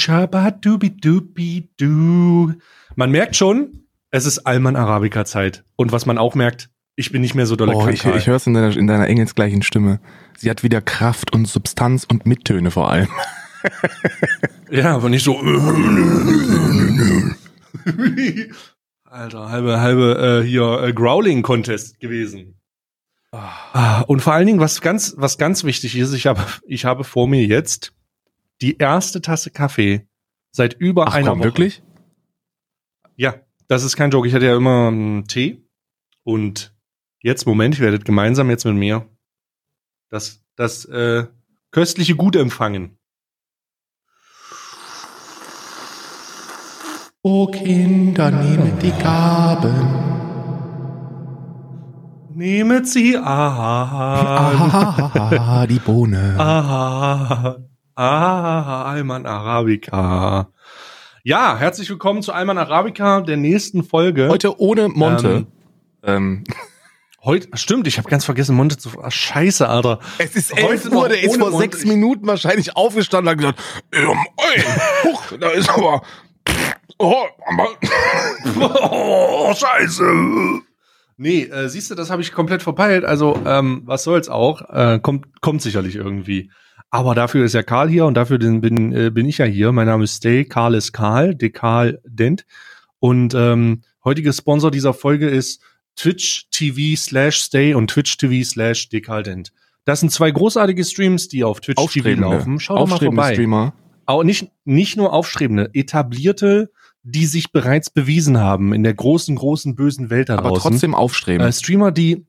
Shabadubidubidu. Man merkt schon, es ist Alman Arabica Zeit. Und was man auch merkt, ich bin nicht mehr so dolle Oh, ich, ich höre es in deiner, in deiner engelsgleichen Stimme. Sie hat wieder Kraft und Substanz und Mittöne vor allem. Ja, aber nicht so. Alter, halbe, halbe äh, hier äh, Growling-Contest gewesen. Ah, und vor allen Dingen, was ganz, was ganz wichtig ist, ich habe, ich habe vor mir jetzt die erste Tasse Kaffee seit über Ach einer komm, Woche. wirklich? Ja, das ist kein Joke. Ich hatte ja immer einen Tee und jetzt, Moment, ihr werdet gemeinsam jetzt mit mir das, das äh, köstliche Gut empfangen. O Kinder, nehmet die Gaben. Nehmet sie an. Ah, die Bohne. Ah, ah, Alman Arabica. Ja, herzlich willkommen zu Alman Arabica, der nächsten Folge. Heute ohne Monte. Ähm, Heute, stimmt, ich habe ganz vergessen, Monte zu. Ah, scheiße, Alter. es ist Heute 11 noch Uhr, der ist vor Monte. sechs Minuten wahrscheinlich aufgestanden und hat gesagt, ähm, ey, huch, da ist aber, oh, Oh, scheiße. Nee, äh, siehst du, das habe ich komplett verpeilt. Also, ähm, was soll's auch? Äh, kommt, kommt sicherlich irgendwie. Aber dafür ist ja Karl hier und dafür bin, bin, äh, bin ich ja hier. Mein Name ist Stay, Karl ist Karl, Dekal Dent. Und ähm, heutiger Sponsor dieser Folge ist Twitch TV slash Stay und Twitch TV slash Dekaldent. Das sind zwei großartige Streams, die auf Twitch TV laufen. Schaut doch mal aufstrebende vorbei Streamer. auch nicht, nicht nur aufstrebende, etablierte, die sich bereits bewiesen haben in der großen, großen, bösen Welt da Aber draußen. trotzdem aufstrebend. äh, Streamer, die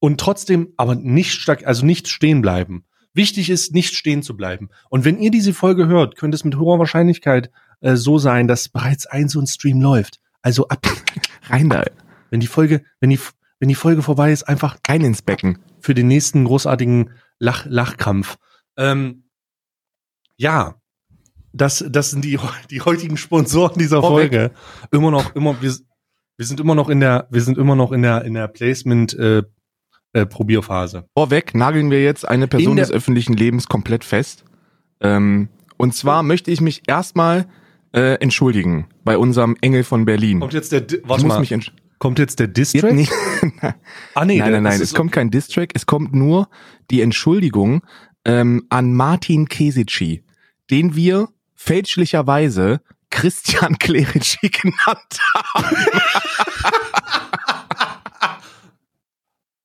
und trotzdem aber nicht stark, also nicht stehen bleiben. Wichtig ist, nicht stehen zu bleiben. Und wenn ihr diese Folge hört, könnte es mit hoher Wahrscheinlichkeit äh, so sein, dass bereits ein so ein Stream läuft. Also ab, Rein da, wenn die Folge, wenn die, wenn die Folge vorbei ist, einfach rein ins Becken. für den nächsten großartigen Lach Lachkampf. Ähm, ja, das, das sind die, die heutigen Sponsoren dieser Vorweg. Folge. Immer noch, immer, wir, wir sind immer noch in der, wir sind immer noch in der, in der Placement, äh, äh, Probierphase. Vorweg nageln wir jetzt eine In Person des öffentlichen Lebens komplett fest. Ähm, und zwar möchte ich mich erstmal äh, entschuldigen bei unserem Engel von Berlin. Kommt jetzt der, ich warte muss mal, mich kommt jetzt der Distrack? Ah, nee, nein, nein, nein, es kommt kein Distrack, es kommt nur die Entschuldigung ähm, an Martin Kesici, den wir fälschlicherweise Christian Clerici genannt haben.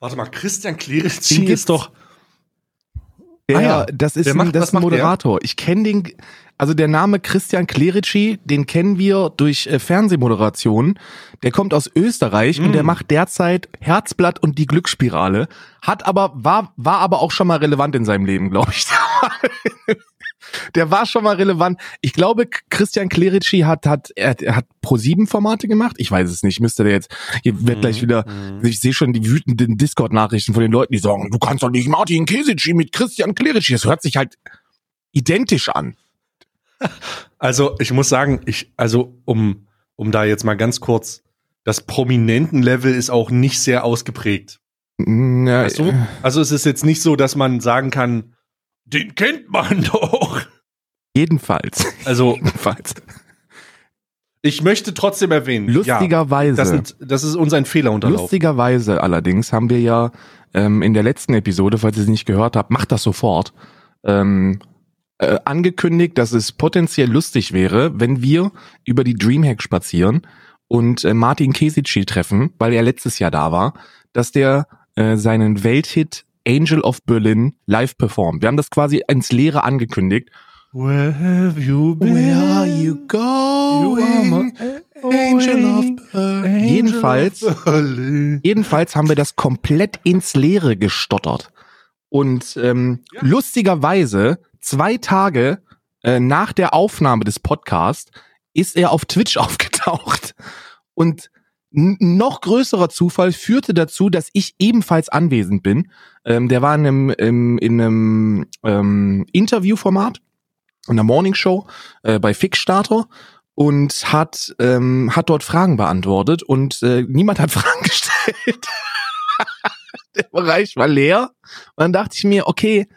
Warte mal, Christian gibt's. ist doch, Der, Ah ja, das ist der ein, macht- das ein macht der? Moderator. Ich kenne den, also der Name Christian Clerici, den kennen wir durch äh, Fernsehmoderationen. Der kommt aus Österreich und Mm. der macht derzeit Herzblatt und die Glücksspirale. Hat aber, war, war aber auch schon mal relevant in seinem Leben, glaube ich. Der war schon mal relevant. Ich glaube, Christian Clerici hat, hat, er, er hat Pro-7-Formate gemacht. Ich weiß es nicht. Müsste der jetzt, hier wird gleich wieder, Mhm. ich sehe schon die wütenden Discord-Nachrichten von den Leuten, die sagen, du kannst doch nicht Martin Kesici mit Christian Clerici. Das hört sich halt identisch an. Also, ich muss sagen, ich, also, um, um da jetzt mal ganz kurz, das Prominenten-Level ist auch nicht sehr ausgeprägt. Na, Weißt du? Also, es ist jetzt nicht so, dass man sagen kann, den kennt man doch. Jedenfalls. Also, Jedenfalls. ich möchte trotzdem erwähnen, ja, Lustigerweise. das, sind, das ist uns ein Fehler unterlaufen. Lustigerweise allerdings haben wir ja ähm, in der letzten Episode, falls ihr es nicht gehört habt, macht das sofort, ähm, äh, angekündigt, dass es potenziell lustig wäre, wenn wir über die Dreamhack spazieren und äh, Martin Kesici treffen, weil er letztes Jahr da war, dass der äh, seinen Welthit Angel of Berlin live performt. Wir haben das quasi ins Leere angekündigt. Where have you been? Where are you You are going? Angel of Berlin. Jedenfalls. Jedenfalls haben wir das komplett ins Leere gestottert. Und ähm, Ja. lustigerweise, zwei Tage äh, nach der Aufnahme des Podcasts, ist er auf Twitch aufgetaucht. Und noch größerer Zufall führte dazu, dass ich ebenfalls anwesend bin. Ähm, der war in einem, im, in einem ähm, Interviewformat, in der Morning Show äh, bei Fixstarter und hat ähm, hat dort Fragen beantwortet und äh, niemand hat Fragen gestellt. Der Bereich war leer. Und dann dachte ich mir, okay,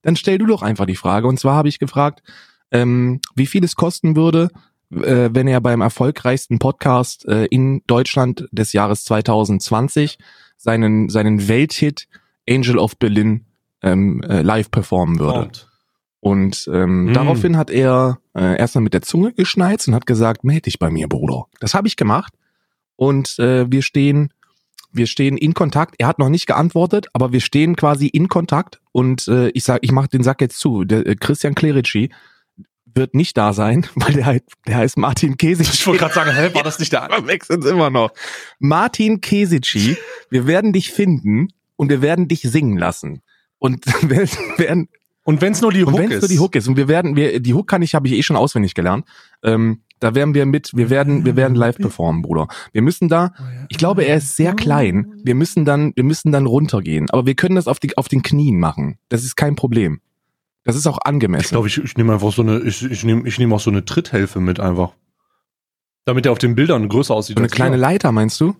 dann stell du doch einfach die Frage. Und zwar habe ich gefragt, ähm, wie viel es kosten würde, äh, wenn er beim erfolgreichsten Podcast äh, in Deutschland des Jahres 2020 seinen, seinen Welthit Angel of Berlin ähm, äh, live performen würde. Kommt. Und ähm, Mm. daraufhin hat er äh, erstmal mit der Zunge geschnalzt und hat gesagt, meld dich bei mir, Bruder. Das habe ich gemacht. Und äh, wir stehen, wir stehen in Kontakt. Er hat noch nicht geantwortet, aber wir stehen quasi in Kontakt. Und äh, ich sag, ich mache den Sack jetzt zu. Der äh, Christian Clerici wird nicht da sein, weil der der heißt Martin Kesici. Ich wollte gerade sagen, hä, war das nicht der Verwechseln immer noch. Martin Kesici, wir werden dich finden und wir werden dich singen lassen. Und wir werden, Und wenn es nur die und Hook wenn es ist. nur die Hook ist und wir werden, wir, die Hook kann ich, habe ich eh schon auswendig gelernt. Ähm, da werden wir mit, wir werden, wir werden live performen, Bruder. Wir müssen da, ich glaube, er ist sehr klein. Wir müssen dann, wir müssen dann runtergehen. Aber wir können das auf die, auf den Knien machen. Das ist kein Problem. Das ist auch Ich angemessen. glaube, ich, ich nehme einfach so eine, ich, ich nehme ich nehm auch so eine Tritthilfe mit einfach. Damit er auf den Bildern größer aussieht. So eine kleine wir. Leiter, meinst du?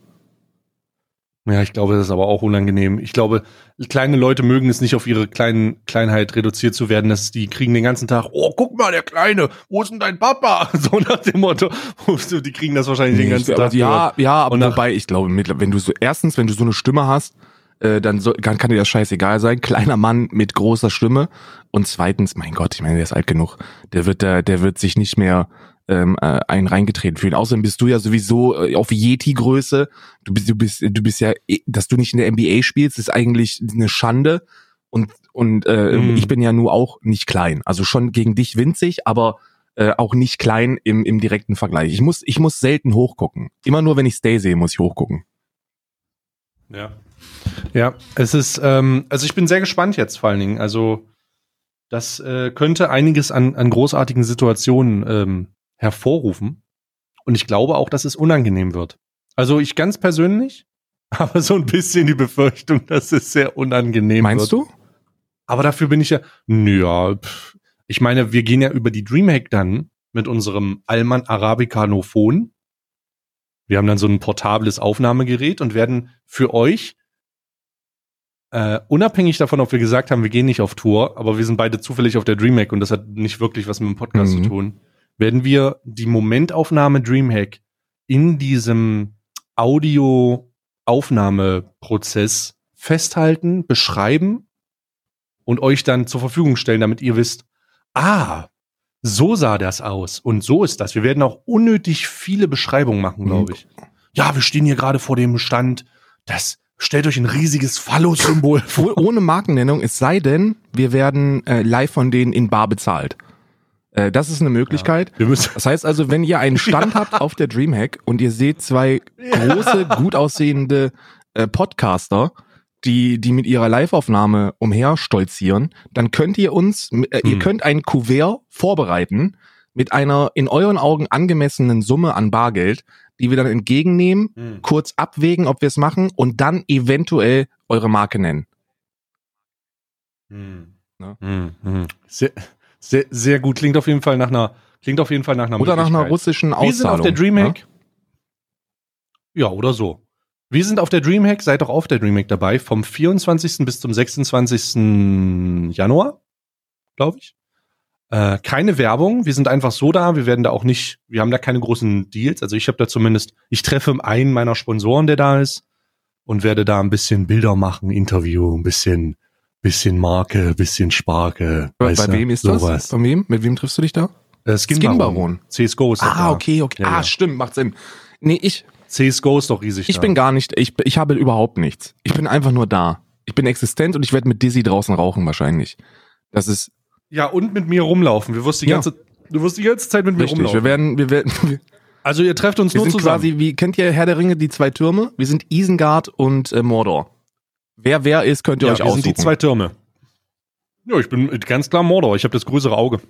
Ja, ich glaube, das ist aber auch unangenehm. Ich glaube, kleine Leute mögen es nicht auf ihre kleinen Kleinheit reduziert zu werden, dass die kriegen den ganzen Tag, oh, guck mal, der Kleine, wo ist denn dein Papa? So nach dem Motto, die kriegen das wahrscheinlich den Nee, ganzen ich- Tag. ja, ja, aber Und wobei, ich glaube, wenn du so, erstens, wenn du so eine Stimme hast, äh, dann, soll, kann, kann dir das scheißegal sein. Kleiner Mann mit großer Stimme. Und zweitens, mein Gott, ich meine, der ist alt genug. Der wird, der, der wird sich nicht mehr ähm, äh, einen reingetreten fühlen. Außerdem bist du ja sowieso äh, auf Yeti-Größe. Du bist, du bist, du bist ja, eh- dass du nicht in der NBA spielst, ist eigentlich eine Schande. Und, und äh, Mm. ich bin ja nur auch nicht klein. Also schon gegen dich winzig, aber äh, auch nicht klein im, im direkten Vergleich. Ich muss, ich muss selten hochgucken. Immer nur, wenn ich Stay sehe, muss ich hochgucken. Ja. Ja, es ist, ähm, also ich bin sehr gespannt jetzt vor allen Dingen. Also, das äh, könnte einiges an, an großartigen Situationen ähm, hervorrufen. Und ich glaube auch, dass es unangenehm wird. Also ich ganz persönlich habe so ein bisschen die Befürchtung, dass es sehr unangenehm Meinst wird. du? Aber dafür bin ich ja, ja, pff. ich meine, wir gehen ja über die Dreamhack dann mit unserem Alman Arabica Nophon. Wir haben dann so ein portables Aufnahmegerät und werden für euch, äh, unabhängig davon, ob wir gesagt haben, wir gehen nicht auf Tour, aber wir sind beide zufällig auf der Dreamhack und das hat nicht wirklich was mit dem Podcast Mhm. zu tun, werden wir die Momentaufnahme Dreamhack in diesem Audio-Aufnahmeprozess festhalten, beschreiben und euch dann zur Verfügung stellen, damit ihr wisst, ah, so sah das aus und so ist das. Wir werden auch unnötig viele Beschreibungen machen, glaube ich. Ja, wir stehen hier gerade vor dem Stand. Das stellt euch ein riesiges Phallus-Symbol vor. Oh, Ohne Markennennung, es sei denn, wir werden äh, live von denen in Bar bezahlt. Äh, das ist eine Möglichkeit. Wir müssen, Das heißt also, wenn ihr einen Stand habt auf der Dreamhack und ihr seht zwei große, gut aussehende äh, Podcaster, die, die mit ihrer Live-Aufnahme umherstolzieren, dann könnt ihr uns, äh, ihr Hm. könnt ein Kuvert vorbereiten mit einer in euren Augen angemessenen Summe an Bargeld, die wir dann entgegennehmen, Hm. kurz abwägen, ob wir es machen und dann eventuell eure Marke nennen. Hm. Ne? Hm, hm. Sehr, sehr, sehr gut. Klingt auf jeden Fall nach einer, klingt auf jeden Fall nach einer Oder nach einer russischen Wir Auszahlung. sind auf der Dreamhack. Ja, oder so. Wir sind auf der Dreamhack, seid doch auf der Dreamhack dabei, vom 24. bis zum 26. Januar, glaube ich. Äh, keine Werbung, wir sind einfach so da, wir werden da auch nicht, wir haben da keine großen Deals. Also ich habe da zumindest, ich treffe einen meiner Sponsoren, der da ist, und werde da ein bisschen Bilder machen, Interview, ein bisschen, bisschen Marke, bisschen Sparke. Bei, bei wem ist sowas. das? Bei wem? Mit wem triffst du dich da? Äh, Skin, Skin Baron. CSGO ist Ah, da. okay, okay. Ja, ah, ja. stimmt, macht Sinn. Nee, ich, CSGO ist doch riesig ich da. bin gar nicht, ich, ich habe überhaupt nichts. Ich bin einfach nur da. Ich bin existent und ich werde mit Dizzy draußen rauchen wahrscheinlich. Das ist Ja, und mit mir rumlaufen. Wir wirst die Ja. ganze, du wirst die ganze Zeit mit mir richtig. Wir rumlaufen. werden, wir werden, wir, also ihr trefft uns wir nur sind zusammen. quasi, wie, kennt ihr Herr der Ringe, die zwei Türme? Wir sind Isengard und äh, Mordor. Wer wer ist, könnt ihr ja, euch wir aussuchen. sind die zwei Türme. Ja, ich bin ganz klar Mordor. Ich habe das größere Auge.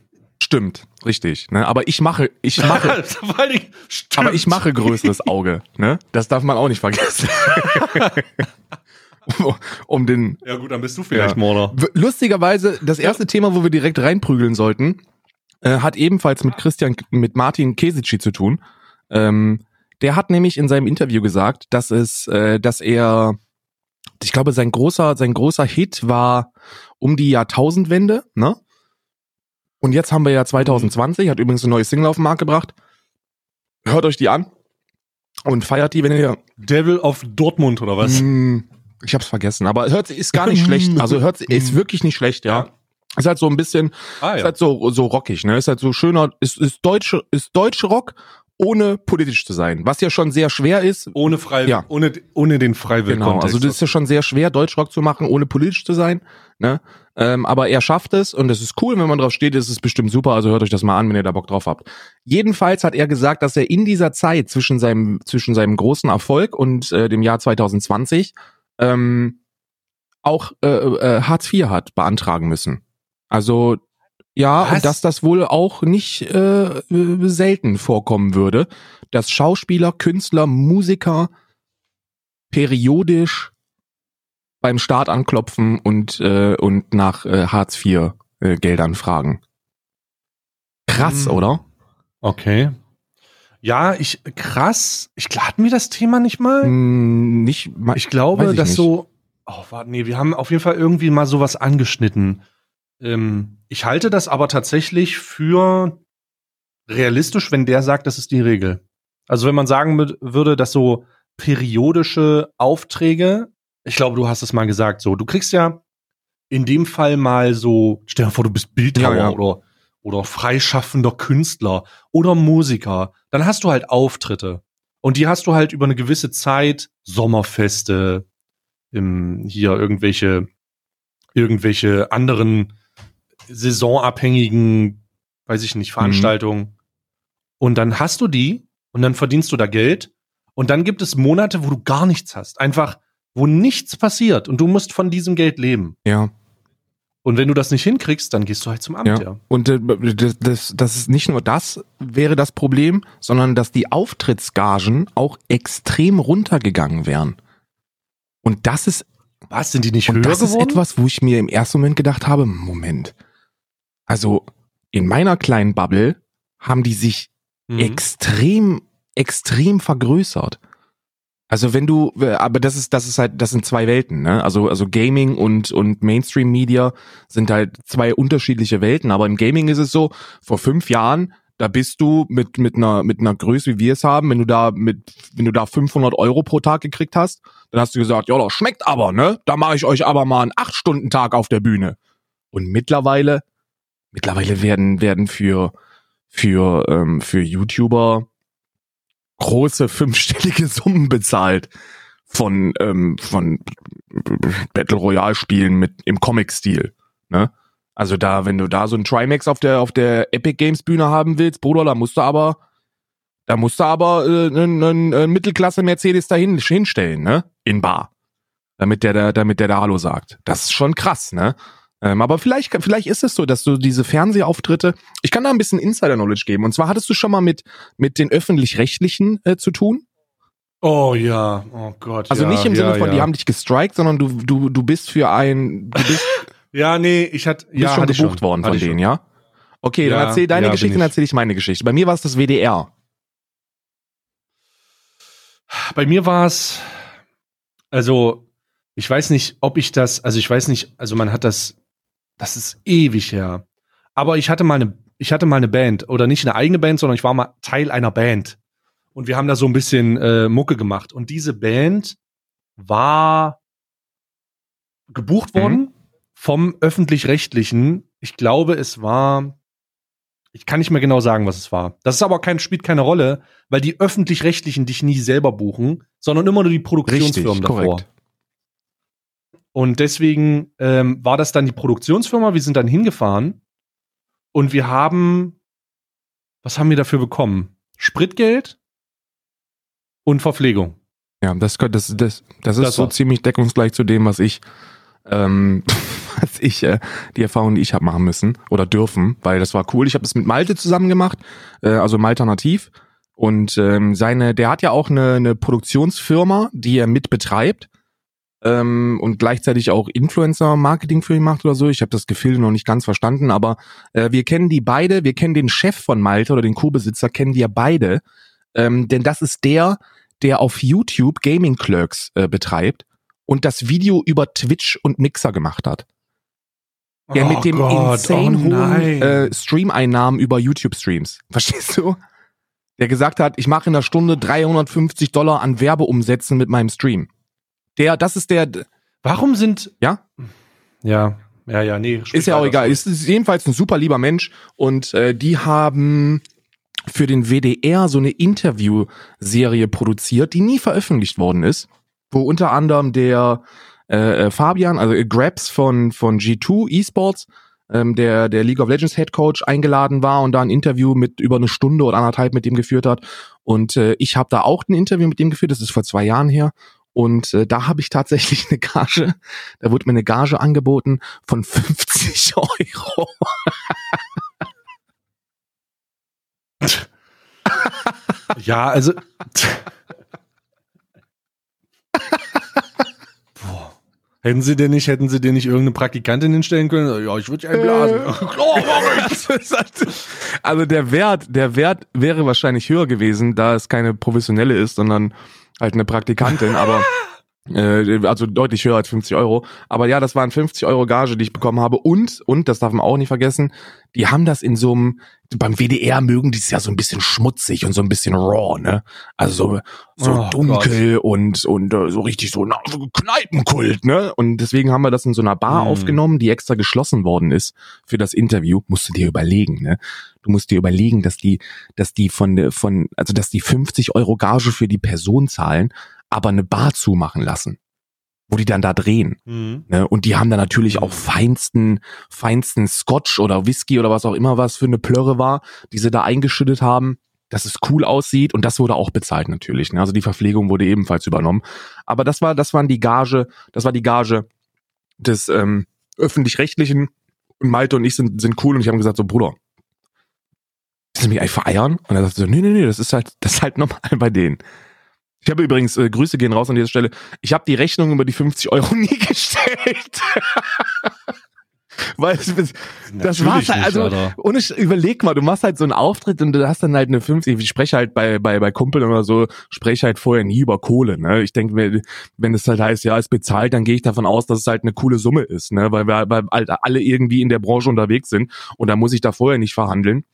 Stimmt, richtig. Ne? Aber ich mache, ich mache, aber ich mache größeres Auge. Ne? Das darf man auch nicht vergessen. um, den, Ja gut, dann bist du vielleicht Ja. Mordor. W- Lustigerweise, das erste Thema, wo wir direkt reinprügeln sollten, äh, hat ebenfalls mit Christian, mit Martin Kesici zu tun. Ähm, der hat nämlich in seinem Interview gesagt, dass es, äh, dass er, ich glaube, sein großer, sein großer Hit war um die Jahrtausendwende, ne? Und jetzt haben wir ja 2020, hat übrigens eine neue Single auf den Markt gebracht. Hört euch die an und feiert die, wenn ihr. Devil of Dortmund oder was? Mm, ich hab's vergessen, aber hört ist gar nicht schlecht. Also hört ist wirklich nicht schlecht, ja. Ist halt so ein bisschen, Ah, ist halt so so rockig, ne? Ist halt so schöner, ist ist deutsche ist deutsche Rock ohne politisch zu sein, was ja schon sehr schwer ist. Ohne frei, Ja. ohne, ohne den Freiwill. Genau, also das ist ja schon sehr schwer, Deutschrock zu machen, ohne politisch zu sein. Ne? Ähm, aber er schafft es und es ist cool, wenn man drauf steht, ist es bestimmt super, also hört euch das mal an, wenn ihr da Bock drauf habt. Jedenfalls hat er gesagt, dass er in dieser Zeit zwischen seinem, zwischen seinem großen Erfolg und äh, dem Jahr 2020 ähm, auch äh, äh, Hartz IV hat beantragen müssen. Also ja, Was? und dass das wohl auch nicht äh, äh, selten vorkommen würde, dass Schauspieler, Künstler, Musiker periodisch beim Staat anklopfen und und äh, und nach äh, Hartz IV äh, Geldern fragen. Krass, Hm. oder? Okay. Ja, ich, krass. Ich, hatten wir das Thema nicht mal? Hm, nicht, ma- Ich glaube, ich dass nicht. so. Oh, warte, nee, wir haben auf jeden Fall irgendwie mal sowas angeschnitten. Ähm, ich halte das aber tatsächlich für realistisch, wenn der sagt, das ist die Regel. Also wenn man sagen würde, dass so periodische Aufträge, ich glaube, du hast es mal gesagt, so, du kriegst ja in dem Fall mal so, stell dir vor, du bist Bildhauer Ja, ja. oder oder freischaffender Künstler oder Musiker, dann hast du halt Auftritte. Und die hast du halt über eine gewisse Zeit, Sommerfeste, im, hier irgendwelche, irgendwelche anderen saisonabhängigen, weiß ich nicht, Veranstaltungen. Und dann hast du die und dann verdienst du da Geld. Und dann gibt es Monate, wo du gar nichts hast. Einfach, wo nichts passiert und du musst von diesem Geld leben. Ja. Und wenn du das nicht hinkriegst, dann gehst du halt zum Amt, Ja. ja. Und äh, das, das, das ist nicht nur das wäre das Problem, sondern dass die Auftrittsgagen auch extrem runtergegangen wären. Und das ist Was, sind die nicht und höher das ist geworden? etwas, wo ich mir im ersten Moment gedacht habe, Moment. Also in meiner kleinen Bubble haben die sich Mhm. extrem, extrem vergrößert. Also wenn du, aber das ist, das ist halt, das sind zwei Welten, ne? Also, also Gaming und, und Mainstream Media sind halt zwei unterschiedliche Welten. Aber im Gaming ist es so, vor fünf Jahren, da bist du mit, mit einer, mit einer Größe, wie wir es haben, wenn du da mit, wenn du da 500 Euro pro Tag gekriegt hast, dann hast du gesagt, ja, das schmeckt aber, ne? Da mache ich euch aber mal einen acht Stunden Tag auf der Bühne. Und mittlerweile, mittlerweile werden, werden für, für, ähm, für YouTuber große fünfstellige Summen bezahlt von, ähm, von Battle Royale Spielen mit im Comic-Stil, ne? Also da, wenn du da so ein Trimax auf der, auf der Epic Games Bühne haben willst, Bruder, da musst du aber, da musst du aber äh, einen, einen, einen Mittelklasse Mercedes dahin hinstellen, ne? In Bar. Damit der, da- damit der da Hallo sagt. Das ist schon krass, ne? Ähm, aber vielleicht, vielleicht ist es so, dass du diese Fernsehauftritte, ich kann da ein bisschen Insider-Knowledge geben. Und zwar hattest du schon mal mit, mit den Öffentlich-Rechtlichen äh, zu tun. Oh ja, oh Gott. Also ja, nicht im ja, Sinne von, ja. die haben dich gestrikt, sondern du, du, du bist für ein, du bist, Ja, nee, ich hatte, ja, schon hatte ich gebucht worden Hatte von denen, schon. ja? Okay, dann erzähl deine Geschichte, dann erzähl ich meine Geschichte. Bei mir war es das WDR. Bei mir war es, also, ich weiß nicht, ob ich das, also ich weiß nicht, also man hat das, das ist ewig her. Aber ich hatte mal eine, ich hatte mal eine Band oder nicht eine eigene Band, sondern ich war mal Teil einer Band. Und wir haben da so ein bisschen äh, Mucke gemacht. Und diese Band war gebucht Mhm. worden vom öffentlich-rechtlichen. Ich glaube, es war, ich kann nicht mehr genau sagen, was es war. Das ist aber kein, spielt keine Rolle, weil die öffentlich-rechtlichen dich nie selber buchen, sondern immer nur die Produktionsfirmen davor. korrekt. Und deswegen ähm, war das dann die Produktionsfirma. Wir sind dann hingefahren und wir haben, was haben wir dafür bekommen? Spritgeld und Verpflegung. Ja, das, das, das, das ist Das so ziemlich deckungsgleich zu dem, was ich, ähm, was ich, äh, die Erfahrung, die ich habe machen müssen oder dürfen, weil das war cool. Ich habe das mit Malte zusammen gemacht, äh, also Malternativ. Und ähm, seine, der hat ja auch eine, eine Produktionsfirma, die er mit betreibt ähm, und gleichzeitig auch Influencer-Marketing für ihn macht oder so. Ich habe das Gefühl noch nicht ganz verstanden, aber äh, wir kennen die beide, wir kennen den Chef von Malte oder den Co-Besitzer, kennen wir beide. Ähm, denn das ist der, der auf YouTube Gaming Clerks äh, betreibt und das Video über Twitch und Mixer gemacht hat. Der Oh mit dem Gott, insane oh hohen äh, Stream-Einnahmen über YouTube-Streams. Verstehst du? Der gesagt hat, ich mache in der Stunde 350 Dollar an Werbeumsätzen mit meinem Stream. Der, das ist der, Warum sind. Ja? Ja, ja, ja, nee. ist ja auch egal. ist jedenfalls ein super lieber Mensch und äh, die haben für den WDR so eine Interviewserie produziert, die nie veröffentlicht worden ist, wo unter anderem der äh, äh, Fabian, also äh, Grabs von von G2 Esports, ähm, der der League of Legends Head Coach eingeladen war und da ein Interview mit über eine Stunde oder anderthalb mit dem geführt hat und äh, ich habe da auch ein Interview mit dem geführt, das ist vor zwei Jahren her und äh, da habe ich tatsächlich eine Gage, da wurde mir eine Gage angeboten von 50 Euro. Ja, also. Boah. Hätten sie denn nicht, hätten sie dir nicht irgendeine Praktikantin hinstellen können? Ja, ich würde ja einblasen. Mach ich. also der Wert, der Wert wäre wahrscheinlich höher gewesen, da es keine professionelle ist, sondern halt eine Praktikantin, aber also deutlich höher als 50 Euro. Aber ja, das waren 50 Euro Gage, die ich bekommen habe. Und, und, das darf man auch nicht vergessen, die haben das in so einem, beim WDR mögen die es ja so ein bisschen schmutzig und so ein bisschen raw, ne? Also so, so Oh dunkel und, und äh, so richtig so, na, so Kneipenkult, ne? Und deswegen haben wir das in so einer Bar Mm. aufgenommen, die extra geschlossen worden ist für das Interview. Musst du dir überlegen, ne? Du musst dir überlegen, dass die, dass die von, von, also dass die 50 Euro Gage für die Person zahlen, aber eine Bar zumachen lassen, wo die dann da drehen. Mhm. Ne? Und die haben da natürlich auch feinsten, feinsten Scotch oder Whisky oder was auch immer was für eine Plörre war, die sie da eingeschüttet haben, dass es cool aussieht und das wurde auch bezahlt natürlich. Ne? Also die Verpflegung wurde ebenfalls übernommen. Aber das war, das waren die Gage, das war die Gage des ähm, öffentlich-rechtlichen und Malte und ich sind, sind cool und ich haben gesagt so Bruder, willst du mich eigentlich vereiern? Und er sagte so, nee, nee, nee, das ist halt, das ist halt normal bei denen. Ich habe übrigens, äh, Grüße gehen raus an dieser Stelle, ich habe die Rechnung über die 50 Euro nie gestellt. Weil es, das Natürlich war's halt, also ohne Sch- überleg mal, du machst halt so einen Auftritt und du hast dann halt eine 50, ich spreche halt bei, bei, bei Kumpeln oder so, spreche halt vorher nie über Kohle, ne? Ich denke mir, wenn es halt heißt, ja, ist bezahlt, dann gehe ich davon aus, dass es halt eine coole Summe ist, ne? Weil wir weil halt alle irgendwie in der Branche unterwegs sind und da muss ich da vorher nicht verhandeln,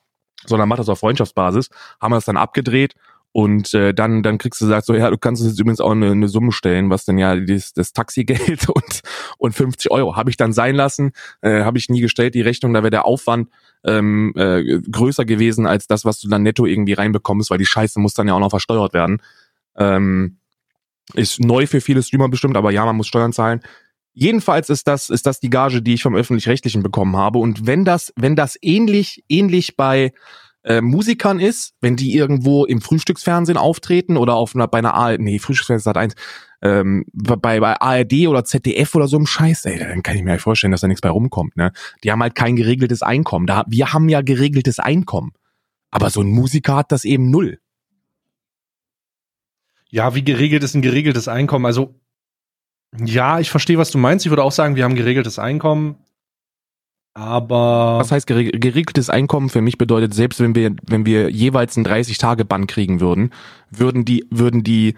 sondern mach das auf Freundschaftsbasis, haben wir das dann abgedreht und äh, dann, dann kriegst du gesagt, so, ja, du kannst uns jetzt übrigens auch eine, eine Summe stellen, was denn ja das, das Taxigeld und, und 50 Euro. Habe ich dann sein lassen, äh, habe ich nie gestellt, die Rechnung, da wäre der Aufwand ähm, äh, größer gewesen als das, was du dann netto irgendwie reinbekommst, weil die Scheiße muss dann ja auch noch versteuert werden. Ähm, ist neu für viele Streamer bestimmt, aber ja, man muss Steuern zahlen. Jedenfalls ist das, ist das die Gage, die ich vom Öffentlich-Rechtlichen bekommen habe. Und wenn das, wenn das ähnlich, ähnlich bei äh, Musikern ist, wenn die irgendwo im Frühstücksfernsehen auftreten oder auf einer, bei einer ARD, nee, Frühstücksfernsehen hat eins, ähm, bei, bei ARD oder ZDF oder so einem Scheiß, ey, dann kann ich mir ja vorstellen, dass da nichts bei rumkommt, ne? Die haben halt kein geregeltes Einkommen. Da, wir haben ja geregeltes Einkommen. Aber so ein Musiker hat das eben null. Ja, wie geregelt ist ein geregeltes Einkommen? Also, ja, ich verstehe, was du meinst. Ich würde auch sagen, wir haben geregeltes Einkommen. Aber Was heißt gereg geregeltes Einkommen für mich bedeutet, selbst wenn wir, wenn wir jeweils einen 30-Tage-Bann kriegen würden, würden die, würden die,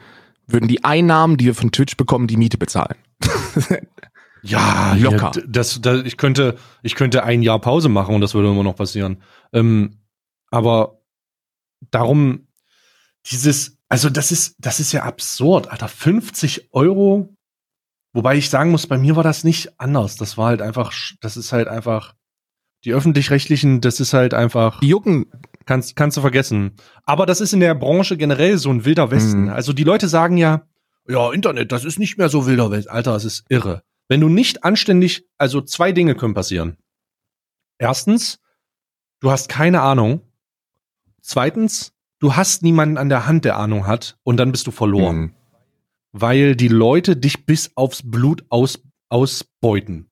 würden die Einnahmen, die wir von Twitch bekommen, die Miete bezahlen. ja, Locker. Ja, das, das, ich könnte, ich könnte ein Jahr Pause machen und das würde immer noch passieren. Ähm, aber darum, dieses, also das ist, das ist ja absurd, Alter. 50 Euro. Wobei ich sagen muss, bei mir war das nicht anders. Das war halt einfach, das ist halt einfach, die öffentlich-rechtlichen, das ist halt einfach. Die jucken, Kannst, kannst du vergessen. Aber das ist in der Branche generell so ein wilder Westen. Mhm. Also die Leute sagen ja, ja, Internet, das ist nicht mehr so wilder Westen. Alter, das ist irre. Wenn du nicht anständig, also zwei Dinge können passieren. Erstens, du hast keine Ahnung. Zweitens, du hast niemanden an der Hand, der Ahnung hat und dann bist du verloren. Mhm. Weil die Leute dich bis aufs Blut aus, ausbeuten.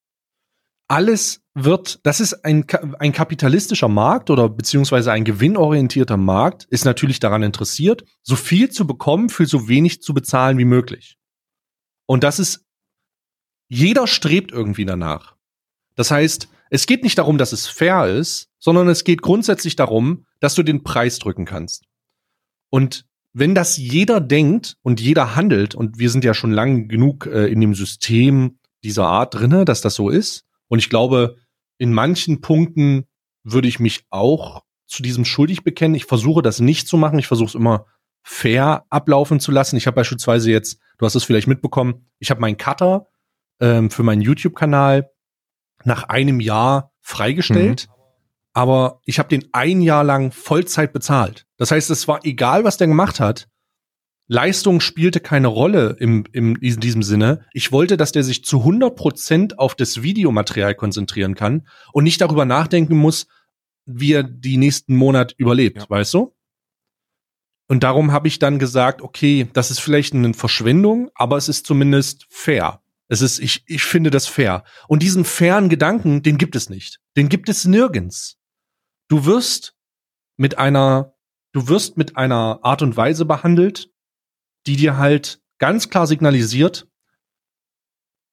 Alles wird, das ist ein, ein kapitalistischer Markt oder beziehungsweise ein gewinnorientierter Markt, ist natürlich daran interessiert, so viel zu bekommen für so wenig zu bezahlen wie möglich. Und das ist, jeder strebt irgendwie danach. Das heißt, es geht nicht darum, dass es fair ist, sondern es geht grundsätzlich darum, dass du den Preis drücken kannst. Und wenn das jeder denkt und jeder handelt, und wir sind ja schon lang genug äh, in dem System dieser Art drinne, dass das so ist, und ich glaube, in manchen Punkten würde ich mich auch zu diesem schuldig bekennen. Ich versuche das nicht zu machen. Ich versuche es immer fair ablaufen zu lassen. Ich habe beispielsweise jetzt, du hast es vielleicht mitbekommen, ich habe meinen Cutter ähm, für meinen YouTube-Kanal nach einem Jahr freigestellt. Mhm. Aber ich habe den ein Jahr lang Vollzeit bezahlt. Das heißt, es war egal, was der gemacht hat. Leistung spielte keine Rolle im, im, in diesem Sinne. Ich wollte, dass der sich zu 100 Prozent auf das Videomaterial konzentrieren kann und nicht darüber nachdenken muss, wie er die nächsten Monat überlebt, ja. weißt du? Und darum habe ich dann gesagt, okay, das ist vielleicht eine Verschwendung, aber es ist zumindest fair. Es ist, ich, ich finde das fair. Und diesen fairen Gedanken, den gibt es nicht. Den gibt es nirgends. Du wirst mit einer, du wirst mit einer Art und Weise behandelt, die dir halt ganz klar signalisiert,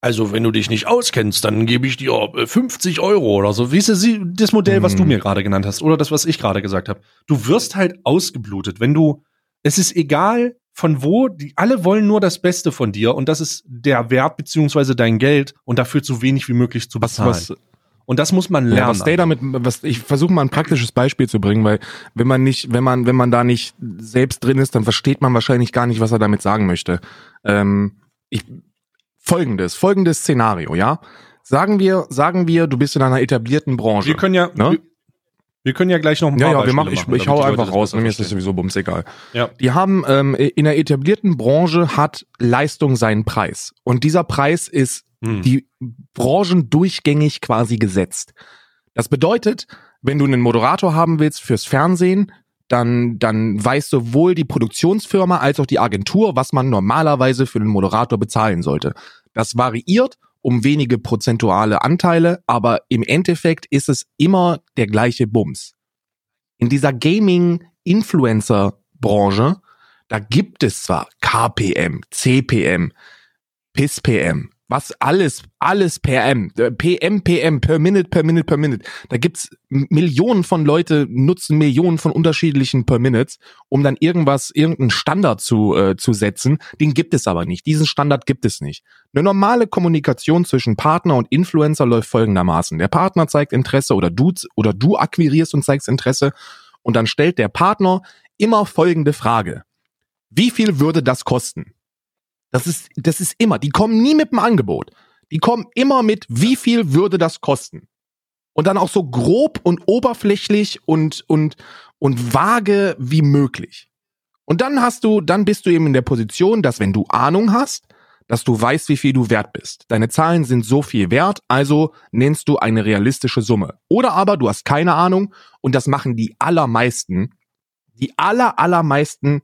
also wenn du dich nicht auskennst, dann gebe ich dir 50 äh, Euro oder so. Wie ist das, das Modell, was du mhm. mir gerade genannt hast oder das, was ich gerade gesagt habe? Du wirst halt ausgeblutet, wenn du, es ist egal von wo, die alle wollen nur das Beste von dir und das ist der Wert beziehungsweise dein Geld und dafür so wenig wie möglich zu bezahlen. Was, was, und das muss man lernen. Ja, was Day damit, was ich versuche mal ein praktisches Beispiel zu bringen, weil wenn man nicht, wenn man, wenn man da nicht selbst drin ist, dann versteht man wahrscheinlich gar nicht, was er damit sagen möchte. Ähm, ich, folgendes, folgendes Szenario, ja. Sagen wir, sagen wir, du bist in einer etablierten Branche. Wir können ja, ne? wir, können ja gleich noch ein paar Ja, ja, wir machen, ich, ich hau einfach raus, mir ist das sowieso bums egal. Ja. Die haben ähm, in einer etablierten Branche hat Leistung seinen Preis und dieser Preis ist hm. die Branchen durchgängig quasi gesetzt. Das bedeutet, wenn du einen Moderator haben willst fürs Fernsehen, dann, dann weiß sowohl die Produktionsfirma als auch die Agentur, was man normalerweise für einen Moderator bezahlen sollte. Das variiert um wenige prozentuale Anteile, aber im Endeffekt ist es immer der gleiche Bums. In dieser Gaming-Influencer-Branche, da gibt es zwar KPM, CPM, PISPM, was alles, alles per M, PM, PM, per Minute, per Minute, per Minute. Da gibt's Millionen von Leute nutzen Millionen von unterschiedlichen per Minutes, um dann irgendwas, irgendeinen Standard zu, äh, zu setzen. Den gibt es aber nicht. Diesen Standard gibt es nicht. Eine normale Kommunikation zwischen Partner und Influencer läuft folgendermaßen. Der Partner zeigt Interesse oder du, oder du akquirierst und zeigst Interesse und dann stellt der Partner immer folgende Frage. Wie viel würde das kosten? Das ist, das ist immer, die kommen nie mit dem Angebot. Die kommen immer mit, wie viel würde das kosten? Und dann auch so grob und oberflächlich und, und, und vage wie möglich. Und dann hast du, dann bist du eben in der Position, dass wenn du Ahnung hast, dass du weißt, wie viel du wert bist. Deine Zahlen sind so viel wert, also nennst du eine realistische Summe. Oder aber du hast keine Ahnung und das machen die allermeisten, die aller, allermeisten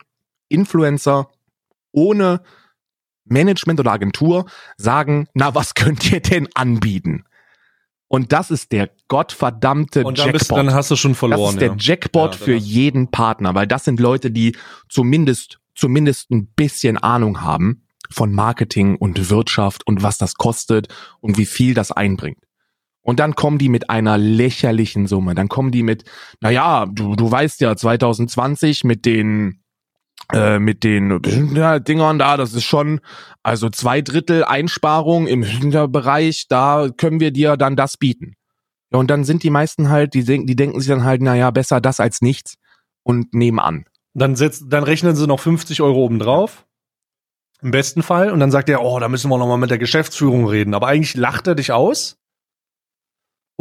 Influencer ohne Management oder Agentur sagen, na, was könnt ihr denn anbieten? Und das ist der gottverdammte und dann Jackpot. Bist, dann hast du schon verloren. Das ist der ja. Jackpot ja, für jeden Partner, weil das sind Leute, die zumindest, zumindest ein bisschen Ahnung haben von Marketing und Wirtschaft und was das kostet und wie viel das einbringt. Und dann kommen die mit einer lächerlichen Summe. Dann kommen die mit, na ja, du, du weißt ja, 2020 mit den äh, mit den ja, Dingern da, das ist schon, also zwei Drittel Einsparung im Hinterbereich, da können wir dir dann das bieten. Ja, und dann sind die meisten halt, die denken, die denken sich dann halt, naja, besser das als nichts und nehmen an. Dann setzt, dann rechnen sie noch 50 Euro obendrauf. Im besten Fall. Und dann sagt er, oh, da müssen wir noch mal mit der Geschäftsführung reden. Aber eigentlich lacht er dich aus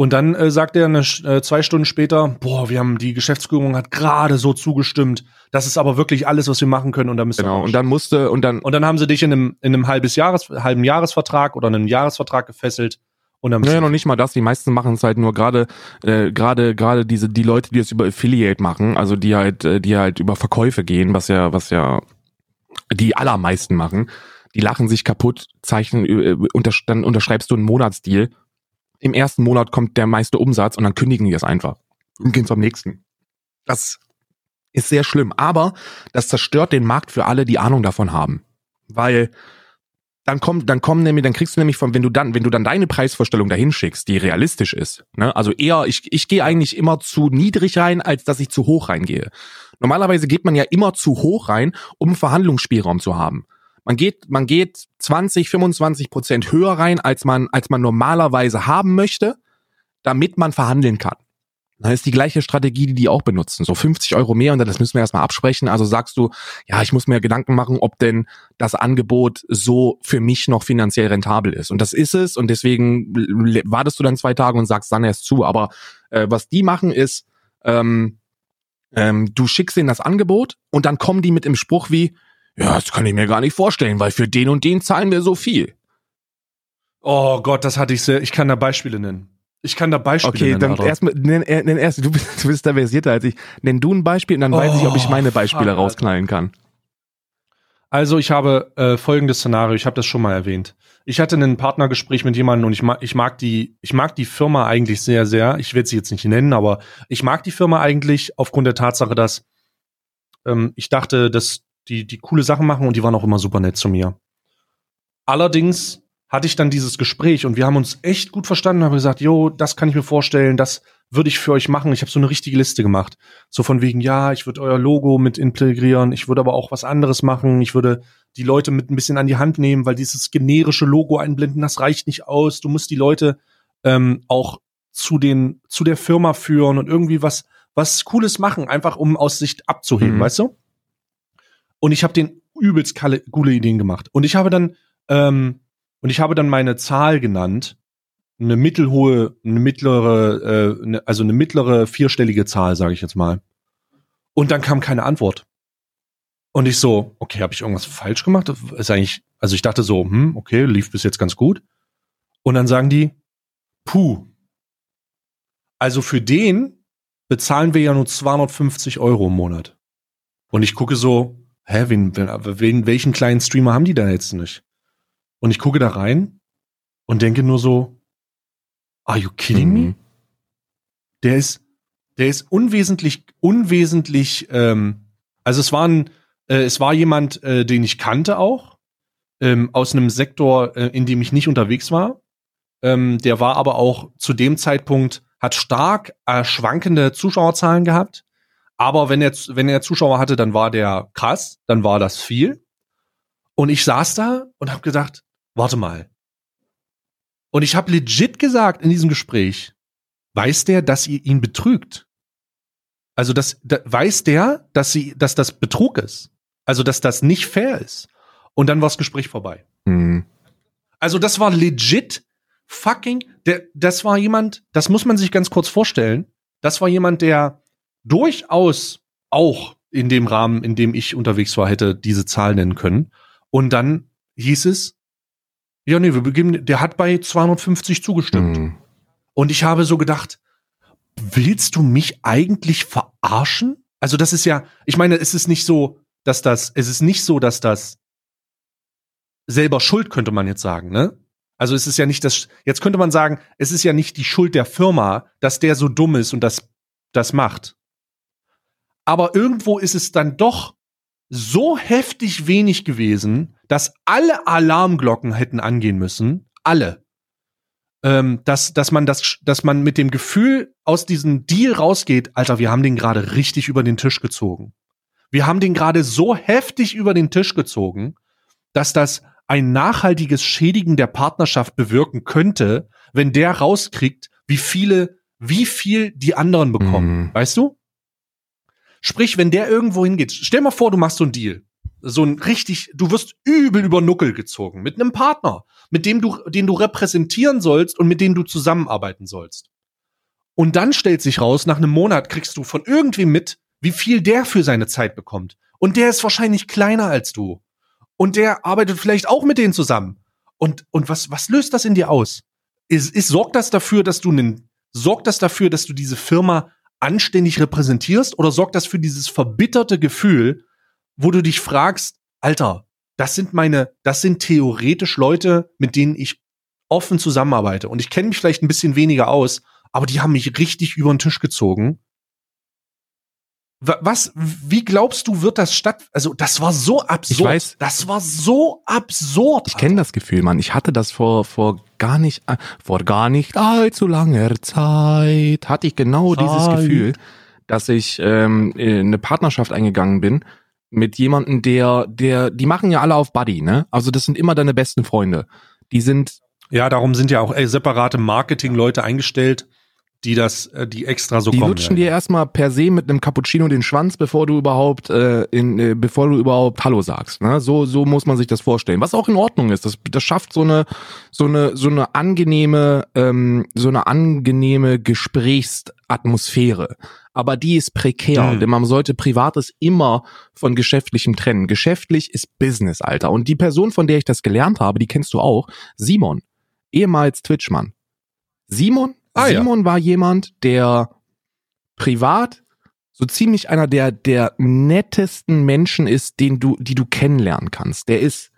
und dann äh, sagt er eine, äh, zwei Stunden später, boah, wir haben die Geschäftsführung hat gerade so zugestimmt. Das ist aber wirklich alles, was wir machen können. Und dann müssen genau. Und dann musste und dann und dann haben sie dich in einem in einem halbes Jahres halben Jahresvertrag oder einem Jahresvertrag gefesselt. Und dann naja, noch nicht mal das. Die meisten machen es halt nur gerade, äh, gerade, gerade diese, die Leute, die es über Affiliate machen, also die halt, äh, die halt über Verkäufe gehen, was ja, was ja die allermeisten machen. Die lachen sich kaputt, zeichnen, äh, unter, dann unterschreibst du einen Monatsdeal im ersten Monat kommt der meiste Umsatz und dann kündigen die das einfach und gehen zum nächsten. Das ist sehr schlimm, aber das zerstört den Markt für alle, die Ahnung davon haben, weil dann kommt, dann kommen nämlich, dann kriegst du nämlich von, wenn du dann, wenn du dann deine Preisvorstellung dahin schickst, die realistisch ist, ne, also eher, ich, ich gehe eigentlich immer zu niedrig rein, als dass ich zu hoch reingehe. Normalerweise geht man ja immer zu hoch rein, um Verhandlungsspielraum zu haben. Man geht, man geht 20, 25 Prozent höher rein, als man, als man normalerweise haben möchte. damit man verhandeln kann. Das ist die gleiche Strategie, die die auch benutzen. So 50 Euro mehr und das müssen wir erstmal absprechen. Also sagst du, ja, ich muss mir Gedanken machen, ob denn das Angebot so für mich noch finanziell rentabel ist. Und das ist es und deswegen wartest du dann zwei Tage und sagst dann erst zu. Aber äh, was die machen ist, ähm, ähm, du schickst ihnen das Angebot und dann kommen die mit dem Spruch wie, ja, das kann ich mir gar nicht vorstellen, weil für den und den zahlen wir so viel. Oh Gott, das hatte ich sehr. Ich kann da Beispiele nennen. Ich kann da Beispiele okay, nennen. Okay, dann erstmal nenn, äh, nenn erst, du bist, du bist da versierter als ich. Nenn du ein Beispiel und dann oh, weiß ich, ob ich meine Beispiele fuck, rausknallen kann. Also ich habe äh, folgendes Szenario, ich habe das schon mal erwähnt. Ich hatte ein Partnergespräch mit jemandem und ich mag, ich mag die, ich mag die Firma eigentlich sehr, sehr. Ich werde sie jetzt nicht nennen, aber ich mag die Firma eigentlich aufgrund der Tatsache, dass ähm, ich dachte, dass die, die coole Sachen machen und die waren auch immer super nett zu mir. Allerdings hatte ich dann dieses Gespräch und wir haben uns echt gut verstanden, haben gesagt, jo, das kann ich mir vorstellen, das würde ich für euch machen. Ich habe so eine richtige Liste gemacht. So von wegen, ja, ich würde euer Logo mit integrieren, ich würde aber auch was anderes machen, ich würde die Leute mit ein bisschen an die Hand nehmen, weil dieses generische Logo einblenden, das reicht nicht aus. Du musst die Leute ähm, auch zu den zu der Firma führen und irgendwie was was Cooles machen, einfach um aus Sicht abzuheben, mhm. weißt du? Und ich habe den übelst coole Ideen gemacht. Und ich habe dann ähm, und ich habe dann meine Zahl genannt, eine mittelhohe, eine mittlere, äh, eine, also eine mittlere vierstellige Zahl, sage ich jetzt mal. Und dann kam keine Antwort. Und ich so, okay, habe ich irgendwas falsch gemacht? Ist eigentlich, also ich dachte so, hm, okay, lief bis jetzt ganz gut. Und dann sagen die, puh. Also für den bezahlen wir ja nur 250 Euro im Monat. Und ich gucke so, hä, wen, wen, welchen kleinen Streamer haben die da jetzt nicht? Und ich gucke da rein und denke nur so, are you kidding mhm. me? Der ist, der ist unwesentlich, unwesentlich, ähm, also es war ein, äh, es war jemand, äh, den ich kannte auch, ähm, aus einem Sektor, äh, in dem ich nicht unterwegs war. Ähm, der war aber auch zu dem Zeitpunkt, hat stark äh, schwankende Zuschauerzahlen gehabt. Aber wenn er, wenn er Zuschauer hatte, dann war der krass, dann war das viel. Und ich saß da und habe gedacht, warte mal. Und ich habe legit gesagt in diesem Gespräch, weiß der, dass ihr ihn betrügt? Also das, da, weiß der, dass sie, dass das Betrug ist? Also dass das nicht fair ist? Und dann war das Gespräch vorbei. Mhm. Also das war legit fucking, der, das war jemand, das muss man sich ganz kurz vorstellen. Das war jemand, der durchaus auch in dem Rahmen, in dem ich unterwegs war, hätte diese Zahl nennen können. Und dann hieß es, ja, nee, wir beginnen, der hat bei 250 zugestimmt. Mhm. Und ich habe so gedacht, willst du mich eigentlich verarschen? Also das ist ja, ich meine, es ist nicht so, dass das, es ist nicht so, dass das selber schuld, könnte man jetzt sagen, ne? Also es ist ja nicht das, jetzt könnte man sagen, es ist ja nicht die Schuld der Firma, dass der so dumm ist und das, das macht. Aber irgendwo ist es dann doch so heftig wenig gewesen, dass alle Alarmglocken hätten angehen müssen, alle, ähm, dass, dass man das, dass man mit dem Gefühl aus diesem Deal rausgeht, Alter, wir haben den gerade richtig über den Tisch gezogen. Wir haben den gerade so heftig über den Tisch gezogen, dass das ein nachhaltiges Schädigen der Partnerschaft bewirken könnte, wenn der rauskriegt, wie viele, wie viel die anderen bekommen. Mhm. Weißt du? Sprich, wenn der irgendwo hingeht, stell mal vor, du machst so einen Deal so ein richtig, du wirst übel über Nuckel gezogen mit einem Partner, mit dem du, den du repräsentieren sollst und mit dem du zusammenarbeiten sollst. Und dann stellt sich raus, nach einem Monat kriegst du von irgendwem mit, wie viel der für seine Zeit bekommt. Und der ist wahrscheinlich kleiner als du. Und der arbeitet vielleicht auch mit denen zusammen. Und, und was, was löst das in dir aus? Ist, ist, sorgt das dafür, dass du einen, sorgt das dafür, dass du diese Firma anständig repräsentierst oder sorgt das für dieses verbitterte Gefühl, wo du dich fragst, Alter, das sind meine, das sind theoretisch Leute, mit denen ich offen zusammenarbeite. Und ich kenne mich vielleicht ein bisschen weniger aus, aber die haben mich richtig über den Tisch gezogen. Was, wie glaubst du, wird das statt? Also, das war so absurd. Ich weiß, das war so absurd. Ich kenne das Gefühl, Mann. Ich hatte das vor, vor gar nicht, äh, vor gar nicht allzu langer Zeit, hatte ich genau Zeit. dieses Gefühl, dass ich ähm, eine Partnerschaft eingegangen bin mit jemandem, der, der, die machen ja alle auf Buddy, ne? Also das sind immer deine besten Freunde. Die sind. Ja, darum sind ja auch ey, separate Marketing-Leute eingestellt, die das, äh, die extra so Die kommen. lutschen dir erstmal per se mit einem Cappuccino den Schwanz, bevor du überhaupt äh, in, äh, bevor du überhaupt Hallo sagst. Ne? So so muss man sich das vorstellen. Was auch in Ordnung ist. Das, das schafft so eine so eine so eine angenehme ähm, so eine angenehme Gesprächsatmosphäre. Aber die ist prekär, Mhm. denn man sollte Privates immer von Geschäftlichem trennen. Geschäftlich ist Business, Alter. Und die Person, von der ich das gelernt habe, die kennst du auch, Simon, ehemals Twitchmann. Simon, Ah, ja. Simon war jemand, der privat so ziemlich einer der der nettesten Menschen ist, den du die du kennenlernen kannst. Der ist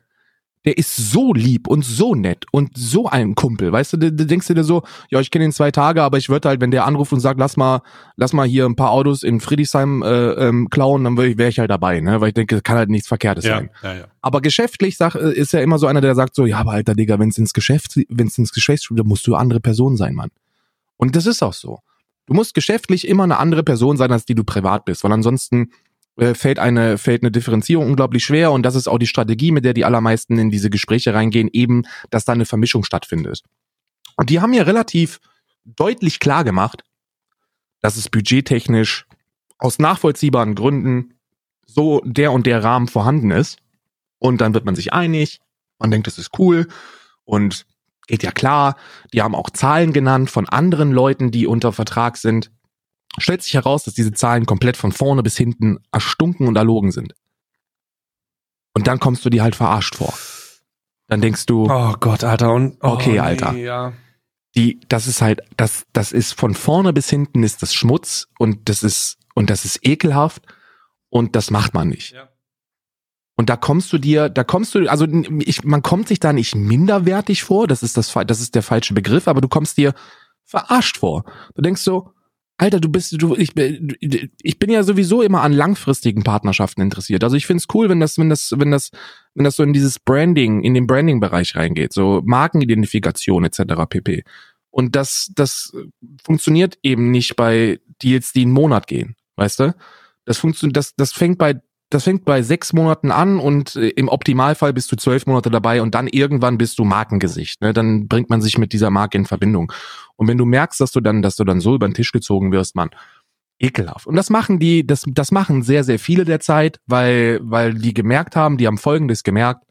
der ist so lieb und so nett und so ein Kumpel, weißt du, du, du denkst dir so, ja, ich kenne ihn zwei Tage, aber ich würde halt, wenn der anruft und sagt, lass mal, lass mal hier ein paar Autos in Friedrichshain äh, ähm, klauen, dann wäre ich, wär ich halt dabei, ne, weil ich denke, kann halt nichts Verkehrtes ja, sein. ja, ja. Aber geschäftlich sag, äh, ist ja immer so einer, der sagt so, ja, aber alter Digga, wenn's ins Geschäft, wenn's ins Geschäft, dann musst du andere Person sein, Mann. Und das ist auch so. Du musst geschäftlich immer eine andere Person sein, als die du privat bist, weil ansonsten äh, fällt eine fällt eine Differenzierung unglaublich schwer und das ist auch die Strategie, mit der die allermeisten in diese Gespräche reingehen, eben, dass da eine Vermischung stattfindet. Und die haben mir relativ deutlich klar gemacht, dass es budgettechnisch aus nachvollziehbaren Gründen so der und der Rahmen vorhanden ist. Und dann wird man sich einig, man denkt, das ist cool und geht ja klar. Die haben auch Zahlen genannt von anderen Leuten, die unter Vertrag sind. Stellt sich heraus, dass diese Zahlen komplett von vorne bis hinten erstunken und erlogen sind. Und dann kommst du dir halt verarscht vor. Dann denkst du, Oh Gott, Alter. Und, oh, Okay, Alter. Ja. die, das ist halt, das, das ist von vorne bis hinten ist das Schmutz und das ist, und das ist ekelhaft und das macht man nicht. Ja. Und da kommst du dir, da kommst du, also ich, man kommt sich da nicht minderwertig vor, das ist das, das ist der falsche Begriff, aber du kommst dir verarscht vor. Du denkst so, Alter, du bist, du, ich, bin- ich bin ja sowieso immer an langfristigen Partnerschaften interessiert. Also ich find's cool, wenn das, wenn das, wenn das, wenn das so in dieses Branding, in den Branding-Bereich reingeht, so Markenidentifikation etc. pp. Und das, das funktioniert eben nicht bei Deals, die einen Monat gehen, weißt du? Das funktioniert, das, das fängt bei, das fängt bei sechs Monaten an und äh, im Optimalfall bist du zwölf Monate dabei und dann irgendwann bist du Markengesicht. Ne? Dann bringt man sich mit dieser Marke in Verbindung. Und wenn du merkst, dass du dann, dass du dann so über den Tisch gezogen wirst, man, ekelhaft. Und das machen die, das, das machen sehr, sehr viele derzeit, weil, weil die gemerkt haben, die haben Folgendes gemerkt,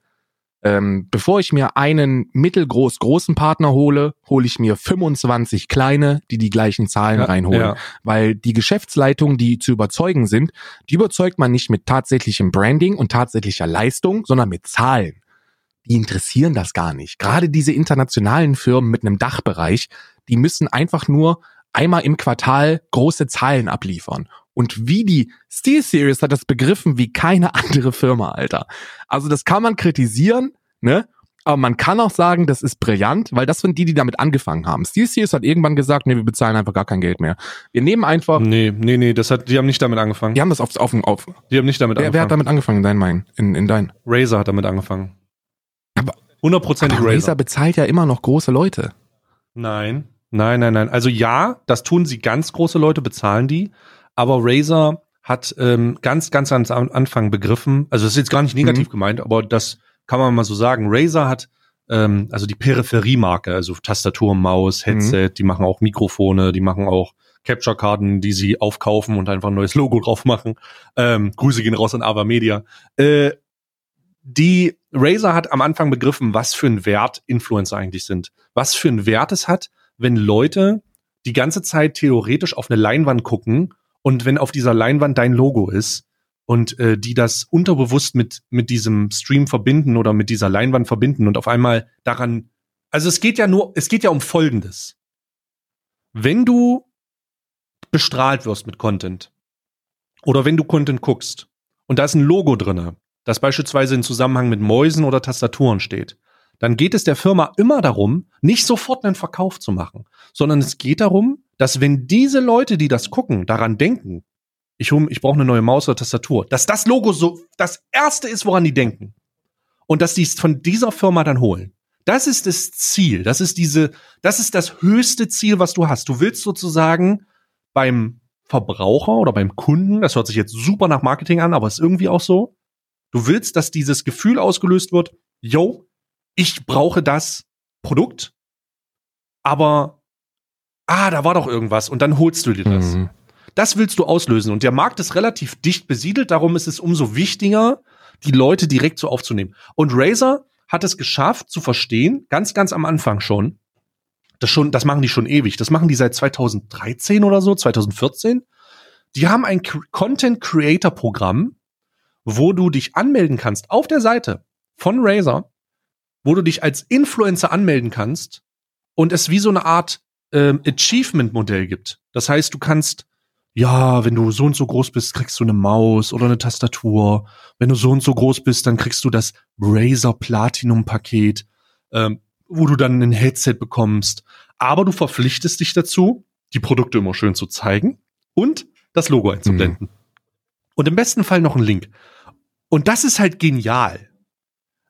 ähm, bevor ich mir einen mittelgroß großen Partner hole, hole ich mir 25 kleine, die die gleichen Zahlen Ja, reinholen. ja. Weil die Geschäftsleitung, die zu überzeugen sind, die überzeugt man nicht mit tatsächlichem Branding und tatsächlicher Leistung, sondern mit Zahlen. Die interessieren das gar nicht. Gerade diese internationalen Firmen mit einem Dachbereich, die müssen einfach nur einmal im Quartal große Zahlen abliefern. Und wie die SteelSeries hat das begriffen wie keine andere Firma, Alter. Also das kann man kritisieren, ne? Aber man kann auch sagen, das ist brillant, weil das sind die, die damit angefangen haben. SteelSeries hat irgendwann gesagt, nee, wir bezahlen einfach gar kein Geld mehr. Wir nehmen einfach, Nee, nee, nee, das hat, die haben nicht damit angefangen. die haben das auf, auf, auf Die haben nicht damit wer, wer hat angefangen. damit angefangen in deinen Meinen? In, in deinen? Razer hat damit angefangen. Aber- Hundertprozentig Aber Razer. Razer bezahlt ja immer noch große Leute. Nein, nein, nein, nein. Also ja, das tun sie ganz große Leute, bezahlen die. Aber Razer hat ähm, ganz, ganz am Anfang begriffen, also das ist jetzt gar nicht negativ gemeint, aber das kann man mal so sagen. Razer hat ähm, also die Peripheriemarke, also Tastatur, Maus, Headset, die machen auch Mikrofone, die machen auch Capture-Karten, die sie aufkaufen und einfach ein neues Logo drauf machen. Ähm, Grüße gehen raus an Ava Media. Äh, die Razer hat am Anfang begriffen, was für ein Wert Influencer eigentlich sind. Was für ein Wert es hat, wenn Leute die ganze Zeit theoretisch auf eine Leinwand gucken und wenn auf dieser Leinwand dein Logo ist und äh, die das unterbewusst mit mit diesem Stream verbinden oder mit dieser Leinwand verbinden und auf einmal daran also es geht ja nur es geht ja um folgendes. Wenn du bestrahlt wirst mit Content oder wenn du Content guckst und da ist ein Logo drinne, das beispielsweise in Zusammenhang mit Mäusen oder Tastaturen steht, dann geht es der Firma immer darum, nicht sofort einen Verkauf zu machen, sondern es geht darum, dass wenn diese Leute, die das gucken, daran denken, ich, hol- ich brauche eine neue Maus oder Tastatur, dass das Logo so das erste ist, woran die denken. Und dass die es von dieser Firma dann holen. Das ist das Ziel. Das ist diese, das ist das höchste Ziel, was du hast. Du willst sozusagen beim Verbraucher oder beim Kunden, das hört sich jetzt super nach Marketing an, aber ist irgendwie auch so. Du willst, dass dieses Gefühl ausgelöst wird, yo, ich brauche das Produkt, aber ah, da war doch irgendwas und dann holst du dir das. Mhm. Das willst du auslösen und der Markt ist relativ dicht besiedelt, darum ist es umso wichtiger, die Leute direkt so aufzunehmen. Und Razer hat es geschafft zu verstehen, ganz, ganz am Anfang schon, das schon, das machen die schon ewig, das machen die seit 2013 oder so, 2014. Die haben ein Content Creator Programm, wo du dich anmelden kannst auf der Seite von Razer, wo du dich als Influencer anmelden kannst und es wie so eine Art ähm, Achievement-Modell gibt. Das heißt, du kannst, ja, wenn du so und so groß bist, kriegst du eine Maus oder eine Tastatur. Wenn du so und so groß bist, dann kriegst du das Razer Platinum-Paket, ähm, wo du dann ein Headset bekommst. Aber du verpflichtest dich dazu, die Produkte immer schön zu zeigen und das Logo einzublenden. Und im besten Fall noch ein Link. Und das ist halt genial,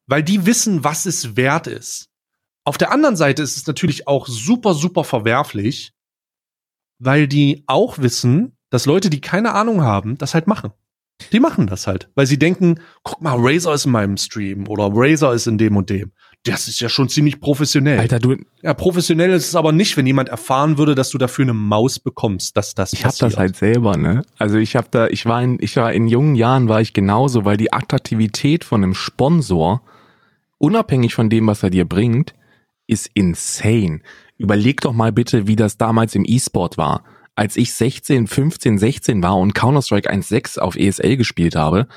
weil die wissen, was es wert ist. Auf der anderen Seite ist es natürlich auch super, super verwerflich, weil die auch wissen, dass Leute, die keine Ahnung haben, das halt machen. Die machen das halt, weil sie denken, guck mal, Razer ist in meinem Stream oder Razer ist in dem und dem. Das ist ja schon ziemlich professionell. Alter, du, Ja, professionell ist es aber nicht, wenn jemand erfahren würde, dass du dafür eine Maus bekommst, dass das ich hab passiert. das halt selber, ne? Also ich hab da, ich war in, ich war in jungen Jahren war ich genauso, weil die Attraktivität von einem Sponsor, unabhängig von dem, was er dir bringt, ist insane. Überleg doch mal bitte, wie das damals im E-Sport war. Als ich 16, 15, 16 war und Counter-Strike 1.6 auf ESL gespielt habe,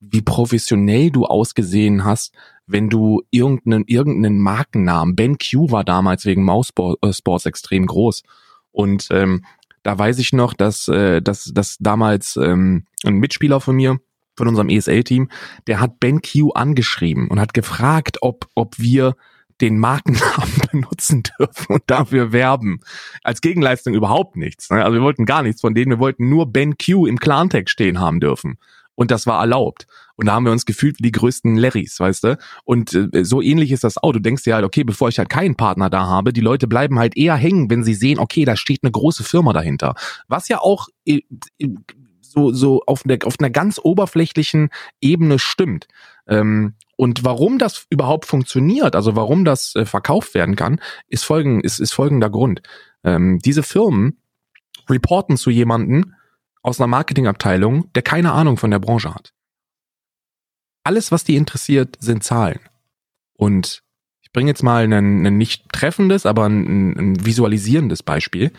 wie professionell du ausgesehen hast, wenn du irgendeinen, irgendeinen Markennamen, Ben Q war damals wegen Mouse äh, extrem groß. Und ähm, da weiß ich noch, dass, äh, dass, dass damals ähm, ein Mitspieler von mir, von unserem ESL-Team, der hat Ben Q angeschrieben und hat gefragt, ob, ob wir den Markennamen benutzen dürfen und dafür werben. Als Gegenleistung überhaupt nichts. Ne? Also wir wollten gar nichts von denen, wir wollten nur Ben Q im Clan-Tag stehen haben dürfen. Und das war erlaubt. Und da haben wir uns gefühlt wie die größten Larrys, weißt du? Und äh, so ähnlich ist das auch. Du denkst dir halt, okay, bevor ich halt keinen Partner da habe, die Leute bleiben halt eher hängen, wenn sie sehen, okay, da steht eine große Firma dahinter. Was ja auch äh, so, so auf, der, auf einer ganz oberflächlichen Ebene stimmt. Ähm, und warum das überhaupt funktioniert, also warum das äh, verkauft werden kann, ist, folgen, ist, ist folgender Grund. Ähm, diese Firmen reporten zu jemanden aus einer Marketingabteilung, der keine Ahnung von der Branche hat. Alles, was die interessiert, sind Zahlen. Und ich bringe jetzt mal ein, ein nicht treffendes, aber ein, ein visualisierendes Beispiel.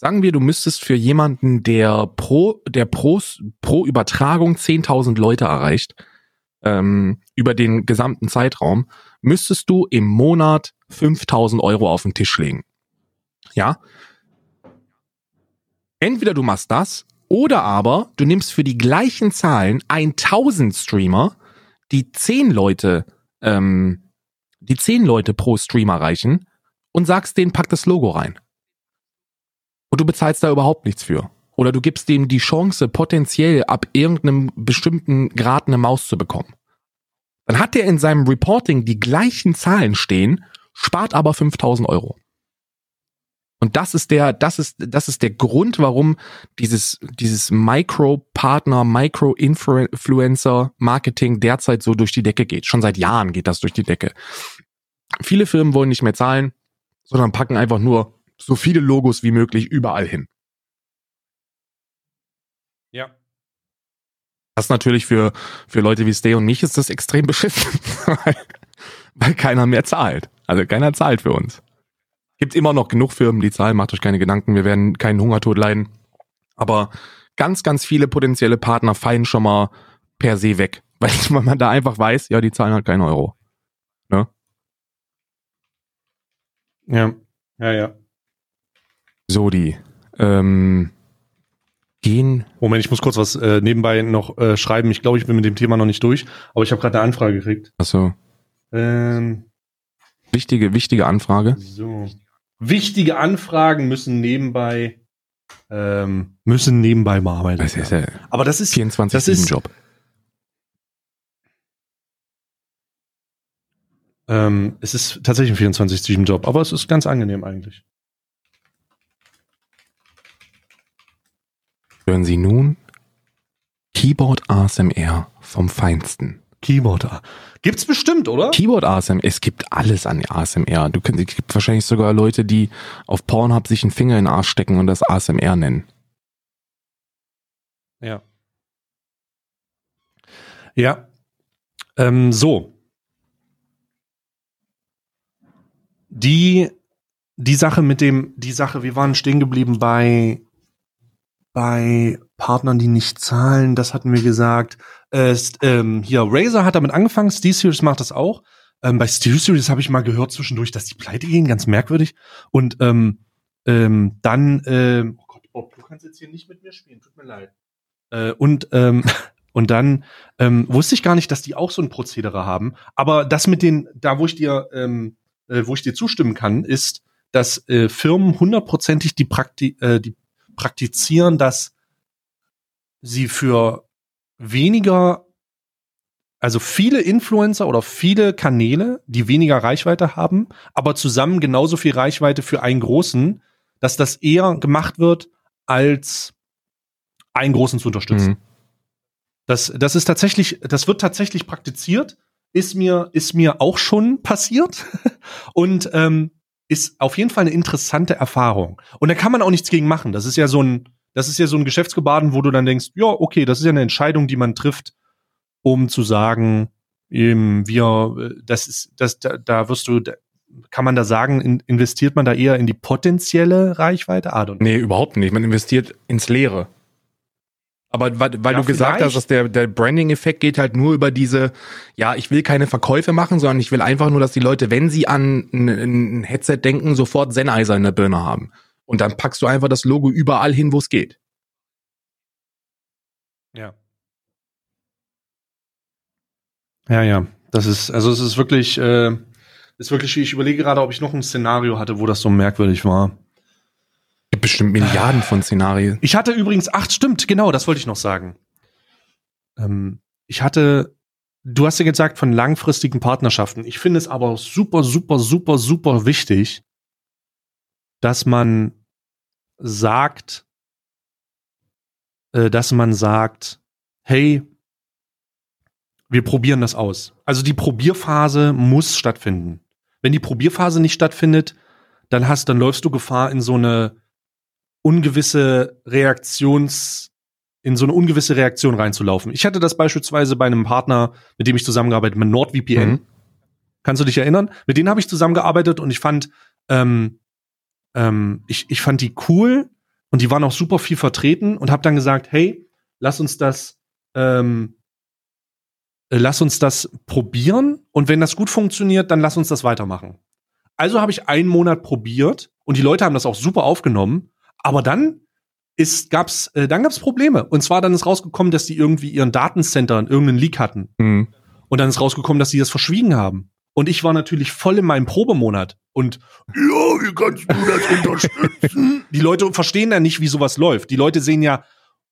Sagen wir, du müsstest für jemanden, der pro, der pro, pro Übertragung 10.000 Leute erreicht, ähm, über den gesamten Zeitraum, müsstest du im Monat 5.000 Euro auf den Tisch legen. Ja? Entweder du machst das, oder aber du nimmst für die gleichen Zahlen 1000 Streamer, die 10 Leute, ähm, die 10 Leute pro Stream erreichen und sagst denen, pack das Logo rein. Und du bezahlst da überhaupt nichts für. Oder du gibst dem die Chance, potenziell ab irgendeinem bestimmten Grad eine Maus zu bekommen. Dann hat er in seinem Reporting die gleichen Zahlen stehen, spart aber 5000 Euro. Und das ist der, das ist, das ist der Grund, warum dieses, dieses Micro-Partner, Micro-Influencer-Marketing derzeit so durch die Decke geht. Schon seit Jahren geht das durch die Decke. Viele Firmen wollen nicht mehr zahlen, sondern packen einfach nur so viele Logos wie möglich überall hin. Ja. Das natürlich für, für Leute wie Stay und mich ist das extrem beschissen, weil, weil keiner mehr zahlt. Also keiner zahlt für uns. Gibt immer noch genug Firmen, die zahlen, macht euch keine Gedanken, wir werden keinen Hungertod leiden. Aber ganz, ganz viele potenzielle Partner fallen schon mal per se weg, weil man da einfach weiß, ja, die zahlen halt keinen Euro. Ja. Ja, ja. So, die ähm, gehen. Moment, ich muss kurz was äh, nebenbei noch äh, schreiben. Ich glaube, ich bin mit dem Thema noch nicht durch, aber ich habe gerade eine Anfrage gekriegt. Achso, Ähm, wichtige, wichtige Anfrage. so. Wichtige Anfragen müssen nebenbei ähm, müssen nebenbei bearbeitet Das ist werden. ja Aber das ist 24 das ist- Job. ähm, es ist tatsächlich ein 24-7-Job, aber es ist ganz angenehm eigentlich. Hören Sie nun Keyboard ASMR vom Feinsten. Keyboard. Gibt's bestimmt, oder? Keyboard ASMR, es gibt alles an ASMR. Du könnt, es gibt wahrscheinlich sogar Leute, die auf Pornhub sich einen Finger in den Arsch stecken und das ASMR nennen. Ja. Ja. Ähm, so. Die, die Sache mit dem, die Sache, wir waren stehen geblieben bei, bei Partnern, die nicht zahlen, das hatten wir gesagt. Äh, ähm, hier, Razer hat damit angefangen, SteelSeries macht das auch. Ähm, bei SteelSeries habe ich mal gehört zwischendurch, dass die pleite gehen, ganz merkwürdig. Und ähm, ähm, dann, ähm, oh Gott, Bob, du kannst jetzt hier nicht mit mir spielen, tut mir leid. Äh, und ähm, und dann ähm, wusste ich gar nicht, dass die auch so ein Prozedere haben. Aber das mit den, da wo ich dir, ähm, äh, wo ich dir zustimmen kann, ist, dass äh, Firmen hundertprozentig die, Prakti äh, die praktizieren, dass sie für weniger, also viele Influencer oder viele Kanäle, die weniger Reichweite haben, aber zusammen genauso viel Reichweite für einen großen, dass das eher gemacht wird, als einen großen zu unterstützen. Mhm. Das, das ist tatsächlich, das wird tatsächlich praktiziert, ist mir, ist mir auch schon passiert und ähm, ist auf jeden Fall eine interessante Erfahrung. Und da kann man auch nichts gegen machen. Das ist ja so ein, das ist ja so ein Geschäftsgebaden, wo du dann denkst, ja, okay, das ist ja eine Entscheidung, die man trifft, um zu sagen, eben, wir, das ist, das, da, da wirst du, da, kann man da sagen, in, investiert man da eher in die potenzielle Reichweite? Nee, überhaupt nicht. Man investiert ins Leere. Aber weil, weil ja, du gesagt hast, dass der, der Branding-Effekt geht halt nur über diese, ja, ich will keine Verkäufe machen, sondern ich will einfach nur, dass die Leute, wenn sie an ein, ein Headset denken, sofort Sennheiser in der Birne haben. Und dann packst du einfach das Logo überall hin, wo es geht. Ja. Ja, ja. Das ist, also es ist wirklich, äh, ist wirklich, ich überlege gerade, ob ich noch ein Szenario hatte, wo das so merkwürdig war bestimmt Milliarden von Szenarien. Ich hatte übrigens, acht, stimmt, genau, das wollte ich noch sagen. Ähm, ich hatte, du hast ja gesagt von langfristigen Partnerschaften. Ich finde es aber super, super, super, super wichtig, dass man sagt, äh, dass man sagt, hey, wir probieren das aus. Also die Probierphase muss stattfinden. Wenn die Probierphase nicht stattfindet, dann hast, dann läufst du Gefahr in so eine ungewisse Reaktions, in so eine ungewisse Reaktion reinzulaufen. Ich hatte das beispielsweise bei einem Partner, mit dem ich zusammengearbeitet mit NordVPN. Mhm. Kannst du dich erinnern? Mit denen habe ich zusammengearbeitet und ich fand, ähm, ähm, ich, ich fand die cool und die waren auch super viel vertreten und habe dann gesagt, hey, lass uns das, ähm, äh, lass uns das probieren und wenn das gut funktioniert, dann lass uns das weitermachen. Also habe ich einen Monat probiert und die Leute haben das auch super aufgenommen aber dann ist, gab's, äh, dann gab's Probleme. Und zwar dann ist rausgekommen, dass die irgendwie ihren Datencenter in irgendeinen Leak hatten. Mhm. Und dann ist rausgekommen, dass die das verschwiegen haben. Und ich war natürlich voll in meinem Probemonat. Und ja, wie kannst du das unterstützen? die Leute verstehen ja nicht, wie sowas läuft. Die Leute sehen ja,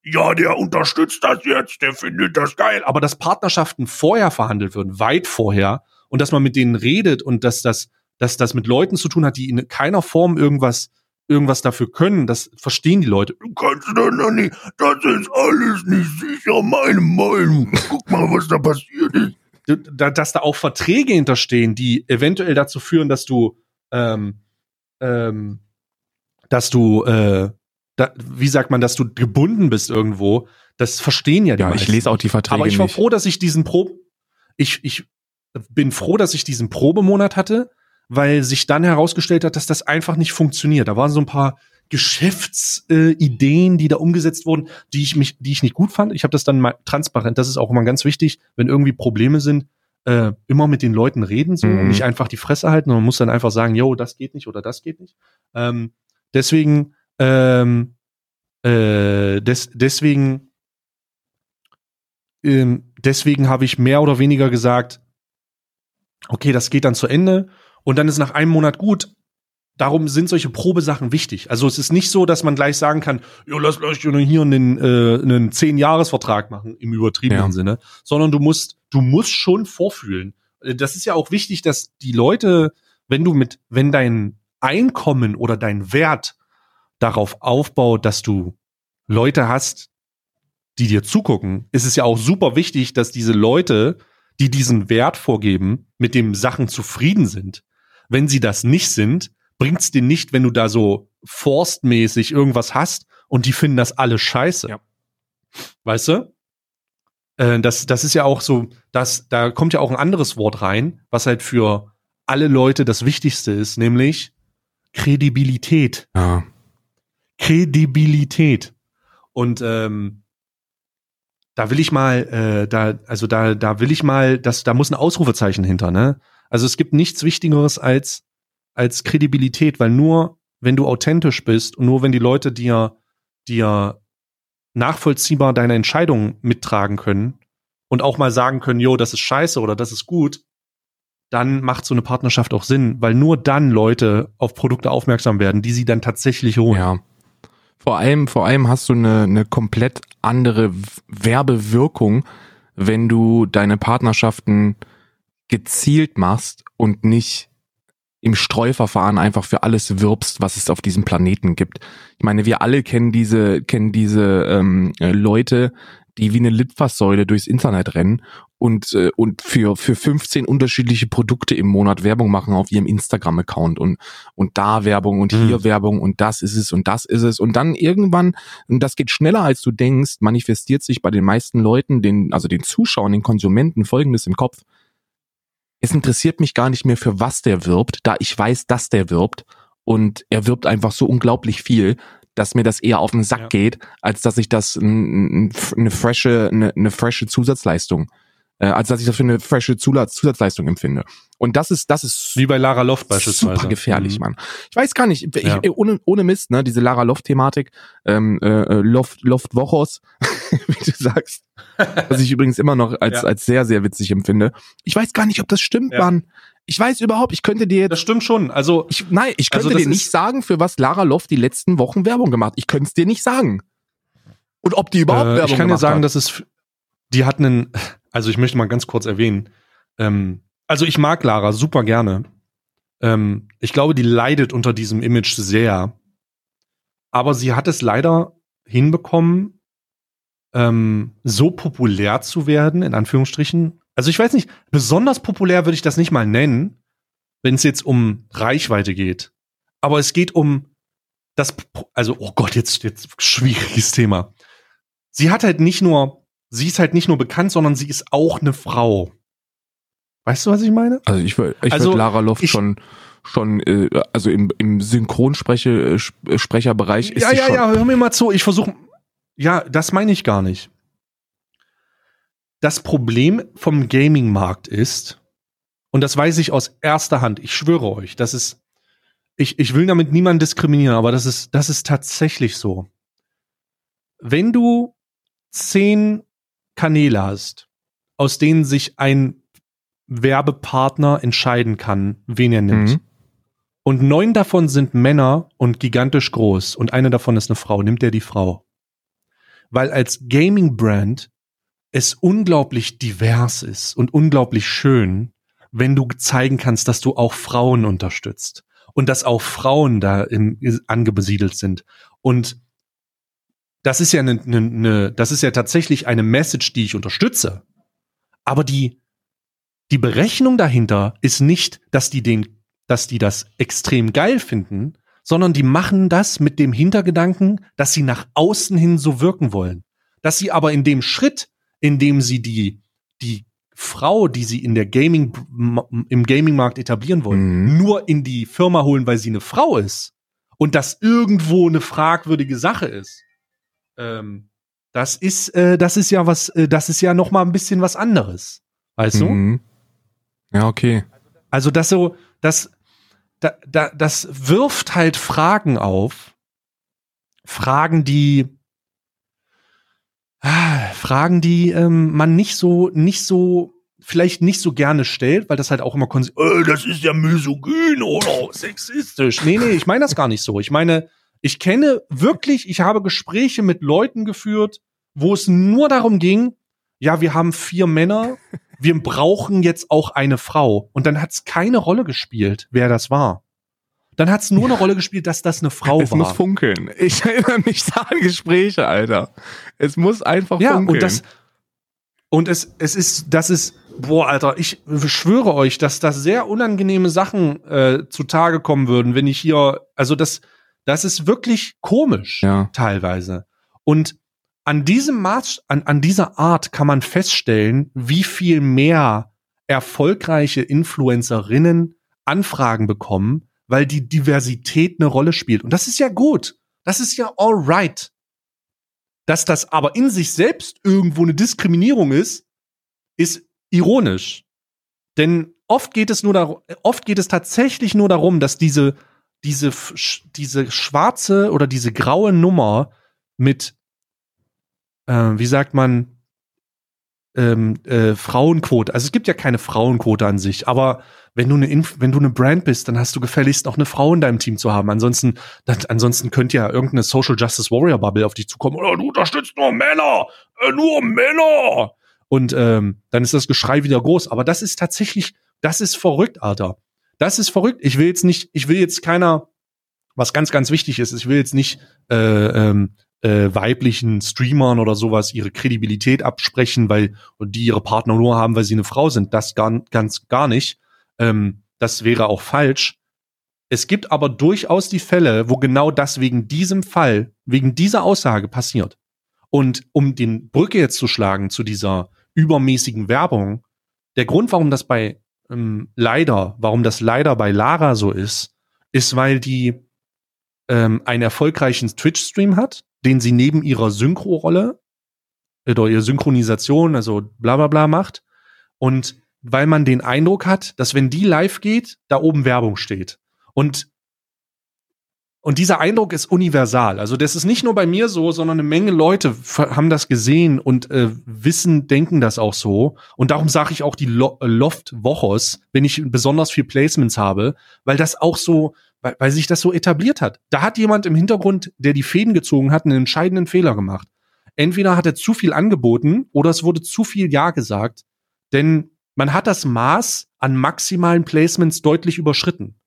ja, der unterstützt das jetzt, der findet das geil. Aber dass Partnerschaften vorher verhandelt werden, weit vorher, und dass man mit denen redet und dass das, dass das mit Leuten zu tun hat, die in keiner Form irgendwas irgendwas dafür können, das verstehen die Leute. Du kannst doch noch nicht, das ist alles nicht sicher, meine Meinung. Guck mal, was da passiert ist. Dass da auch Verträge hinterstehen, die eventuell dazu führen, dass du, ähm, ähm, dass du, äh, da, wie sagt man, dass du gebunden bist irgendwo, das verstehen ja die Ja, meisten. ich lese auch die Verträge Aber ich war nicht. froh, dass ich diesen Pro, ich, ich bin froh, dass ich diesen Probemonat hatte, weil sich dann herausgestellt hat, dass das einfach nicht funktioniert. Da waren so ein paar Geschäftsideen, äh, die da umgesetzt wurden, die ich mich, die ich nicht gut fand. Ich habe das dann mal transparent. Das ist auch immer ganz wichtig, wenn irgendwie Probleme sind, äh, immer mit den Leuten reden so mhm. und nicht einfach die Fresse halten. Man muss dann einfach sagen, yo, das geht nicht oder das geht nicht. Ähm, deswegen, ähm, äh, des, deswegen, ähm, deswegen habe ich mehr oder weniger gesagt, okay, das geht dann zu Ende und dann ist nach einem Monat gut. Darum sind solche Probesachen wichtig. Also es ist nicht so, dass man gleich sagen kann, ja, lass gleich hier einen, äh, einen Zehn-Jahres-Vertrag machen, im übertriebenen ja. Sinne, sondern du musst, du musst schon vorfühlen. Äh, das ist ja auch wichtig, dass die Leute, wenn du mit, wenn dein Einkommen oder dein Wert darauf aufbaut, dass du Leute hast, die dir zugucken, ist es ja auch super wichtig, dass diese Leute die diesen Wert vorgeben, mit dem Sachen zufrieden sind. Wenn sie das nicht sind, bringt's dir nicht, wenn du da so forstmäßig irgendwas hast und die finden das alle scheiße. Ja. Weißt du? Äh, das, das ist ja auch so, dass, da kommt ja auch ein anderes Wort rein, was halt für alle Leute das Wichtigste ist, nämlich Kredibilität. Ja. Kredibilität. Und ähm, da will ich mal, äh, da, also da, da will ich mal, das, da muss ein Ausrufezeichen hinter, ne? Also es gibt nichts Wichtigeres als, als Kredibilität, weil nur wenn du authentisch bist und nur wenn die Leute dir, dir nachvollziehbar deine Entscheidungen mittragen können und auch mal sagen können, jo, das ist scheiße oder das ist gut, dann macht so eine Partnerschaft auch Sinn, weil nur dann Leute auf Produkte aufmerksam werden, die sie dann tatsächlich holen. Ja. Vor allem, vor allem hast du eine, eine komplett andere Werbewirkung, wenn du deine Partnerschaften gezielt machst und nicht im Streuverfahren einfach für alles wirbst, was es auf diesem Planeten gibt. Ich meine, wir alle kennen diese, kennen diese ähm, äh, Leute, die wie eine Litfaßsäule durchs Internet rennen und, äh, und für, für 15 unterschiedliche Produkte im Monat Werbung machen auf ihrem Instagram-Account und, und da Werbung und hier Mhm. Werbung und das ist es und das ist es. Und dann irgendwann, und das geht schneller als du denkst, manifestiert sich bei den meisten Leuten, den, also den Zuschauern, den Konsumenten folgendes im Kopf. Es interessiert mich gar nicht mehr, für was der wirbt, da ich weiß, dass der wirbt. Und er wirbt einfach so unglaublich viel, dass mir das eher auf den Sack Ja. geht, als dass ich das eine frische, eine, eine frische Zusatzleistung, äh, als dass ich das für eine frische Zusatz, Zusatzleistung empfinde. Und das ist, das ist Wie bei Lara Loft beispielsweise. super gefährlich, Mhm. Mann. Ich weiß gar nicht, ich, Ja. ohne, ohne Mist, ne, diese Lara Loft-Thematik, ähm, äh, äh, Loft, Loft Wochos, wie du sagst, was ich übrigens immer noch als, Ja. als sehr, sehr witzig empfinde. Ich weiß gar nicht, ob das stimmt, Ja. Mann. Ich weiß überhaupt, ich könnte dir Das stimmt schon. Also, ich, nein, ich könnte Also dir nicht sagen, für was Lara Loft die letzten Wochen Werbung gemacht. Ich könnte es dir nicht sagen. Und ob die überhaupt äh, Werbung ich kann dir gemacht sagen, hat. dass es, die hat einen, also ich möchte mal ganz kurz erwähnen, ähm, also ich mag Lara super gerne. Ähm, ich glaube, die leidet unter diesem Image sehr. Aber sie hat es leider hinbekommen, ähm, so populär zu werden, in Anführungsstrichen. Also ich weiß nicht, besonders populär würde ich das nicht mal nennen, wenn es jetzt um Reichweite geht. Aber es geht um das, also, oh Gott, jetzt, jetzt schwieriges Thema. Sie hat halt nicht nur, sie ist halt nicht nur bekannt, sondern sie ist auch eine Frau. Weißt du, was ich meine? Also ich würde ich Also, würd Lara Loft ich- schon schon äh, also im im Synchronsprecherbereich ist ja, ja, schon ja, hör mir mal zu. Ich versuche. Ja, das meine ich gar nicht. Das Problem vom Gaming-Markt ist, und das weiß ich aus erster Hand, ich schwöre euch, das ist, ich, ich will damit niemanden diskriminieren, aber das ist, das ist tatsächlich so. Wenn du zehn Kanäle hast, aus denen sich ein Werbepartner entscheiden kann, wen er nimmt, Mhm. und neun davon sind Männer und gigantisch groß und eine davon ist eine Frau, nimmt er die Frau. Weil als Gaming-Brand es unglaublich divers ist und unglaublich schön, wenn du zeigen kannst, dass du auch Frauen unterstützt und dass auch Frauen da im, angebesiedelt sind. Und das ist ja eine, eine, eine, das ist ja tatsächlich eine Message, die ich unterstütze. Aber die, die Berechnung dahinter ist nicht, dass die den, dass die das extrem geil finden, sondern die machen das mit dem Hintergedanken, dass sie nach außen hin so wirken wollen. Dass sie aber in dem Schritt, in dem sie die, die Frau, die sie in der Gaming, im Gaming-Markt etablieren wollen, Mhm. nur in die Firma holen, weil sie eine Frau ist und das irgendwo eine fragwürdige Sache ist. Ähm, das ist, äh, das ist ja was, äh, das ist ja noch mal ein bisschen was anderes. Weißt du? Mhm. Ja, okay. Also das so, das, da, da, das wirft halt Fragen auf. Fragen, die ah, Fragen, die ähm, man nicht so, nicht so, vielleicht nicht so gerne stellt, weil das halt auch immer äh, das ist ja misogyn oder sexistisch. Nee, nee, ich meine das gar nicht so. Ich meine, ich kenne wirklich, ich habe Gespräche mit Leuten geführt, wo es nur darum ging, ja, wir haben vier Männer, wir brauchen jetzt auch eine Frau. Und dann hat es keine Rolle gespielt, wer das war. Dann hat es nur eine Rolle gespielt, dass das eine Frau es war. muss funkeln. Ich erinnere mich da an Gespräche, Alter. Es muss einfach ja, funkeln. und das und es es ist das ist boah, Alter, ich schwöre euch, dass da sehr unangenehme Sachen äh, zutage kommen würden, wenn ich hier, also das, das ist wirklich komisch Ja. teilweise. Und an diesem Maß, an, an dieser Art kann man feststellen, wie viel mehr erfolgreiche Influencerinnen Anfragen bekommen, weil die Diversität eine Rolle spielt. Und das ist ja gut. Das ist ja alright. Dass das aber in sich selbst irgendwo eine Diskriminierung ist, ist ironisch. Denn oft geht es nur darum, oft geht es tatsächlich nur darum, dass diese, diese, diese schwarze oder diese graue Nummer mit, äh, wie sagt man, ähm, äh, Frauenquote. Also es gibt ja keine Frauenquote an sich, aber wenn du eine Inf wenn du eine Brand bist, dann hast du gefälligst auch eine Frau in deinem Team zu haben. Ansonsten, das, ansonsten könnte ja irgendeine Social Justice Warrior Bubble auf dich zukommen. Oder du unterstützt nur Männer, äh, nur Männer. Und ähm, dann ist das Geschrei wieder groß. Aber das ist tatsächlich, das ist verrückt, Alter. Das ist verrückt. Ich will jetzt nicht, ich will jetzt keiner, was ganz, ganz wichtig ist, ich will jetzt nicht äh, ähm, äh, weiblichen Streamern oder sowas ihre Kredibilität absprechen, weil die ihre Partner nur haben, weil sie eine Frau sind. Das gar, ganz gar nicht. Ähm, das wäre auch falsch. Es gibt aber durchaus die Fälle, wo genau das wegen diesem Fall, wegen dieser Aussage passiert. Und um den Brücke jetzt zu schlagen zu dieser übermäßigen Werbung, der Grund, warum das bei ähm, leider, warum das leider bei Lara so ist, ist, weil die ähm, einen erfolgreichen Twitch-Stream hat, den sie neben ihrer Synchro-Rolle oder ihrer Synchronisation, also bla bla bla macht. Und weil man den Eindruck hat, dass wenn die live geht, da oben Werbung steht. Und und dieser Eindruck ist universal. Also das ist nicht nur bei mir so, sondern eine Menge Leute haben das gesehen und äh, wissen, denken das auch so. Und darum sage ich auch die Lo äh, Loft-Wochos, wenn ich besonders viel Placements habe, weil das auch so, weil, weil sich das so etabliert hat. Da hat jemand im Hintergrund, der die Fäden gezogen hat, einen entscheidenden Fehler gemacht. Entweder hat er zu viel angeboten oder es wurde zu viel Ja gesagt, denn man hat das Maß an maximalen Placements deutlich überschritten.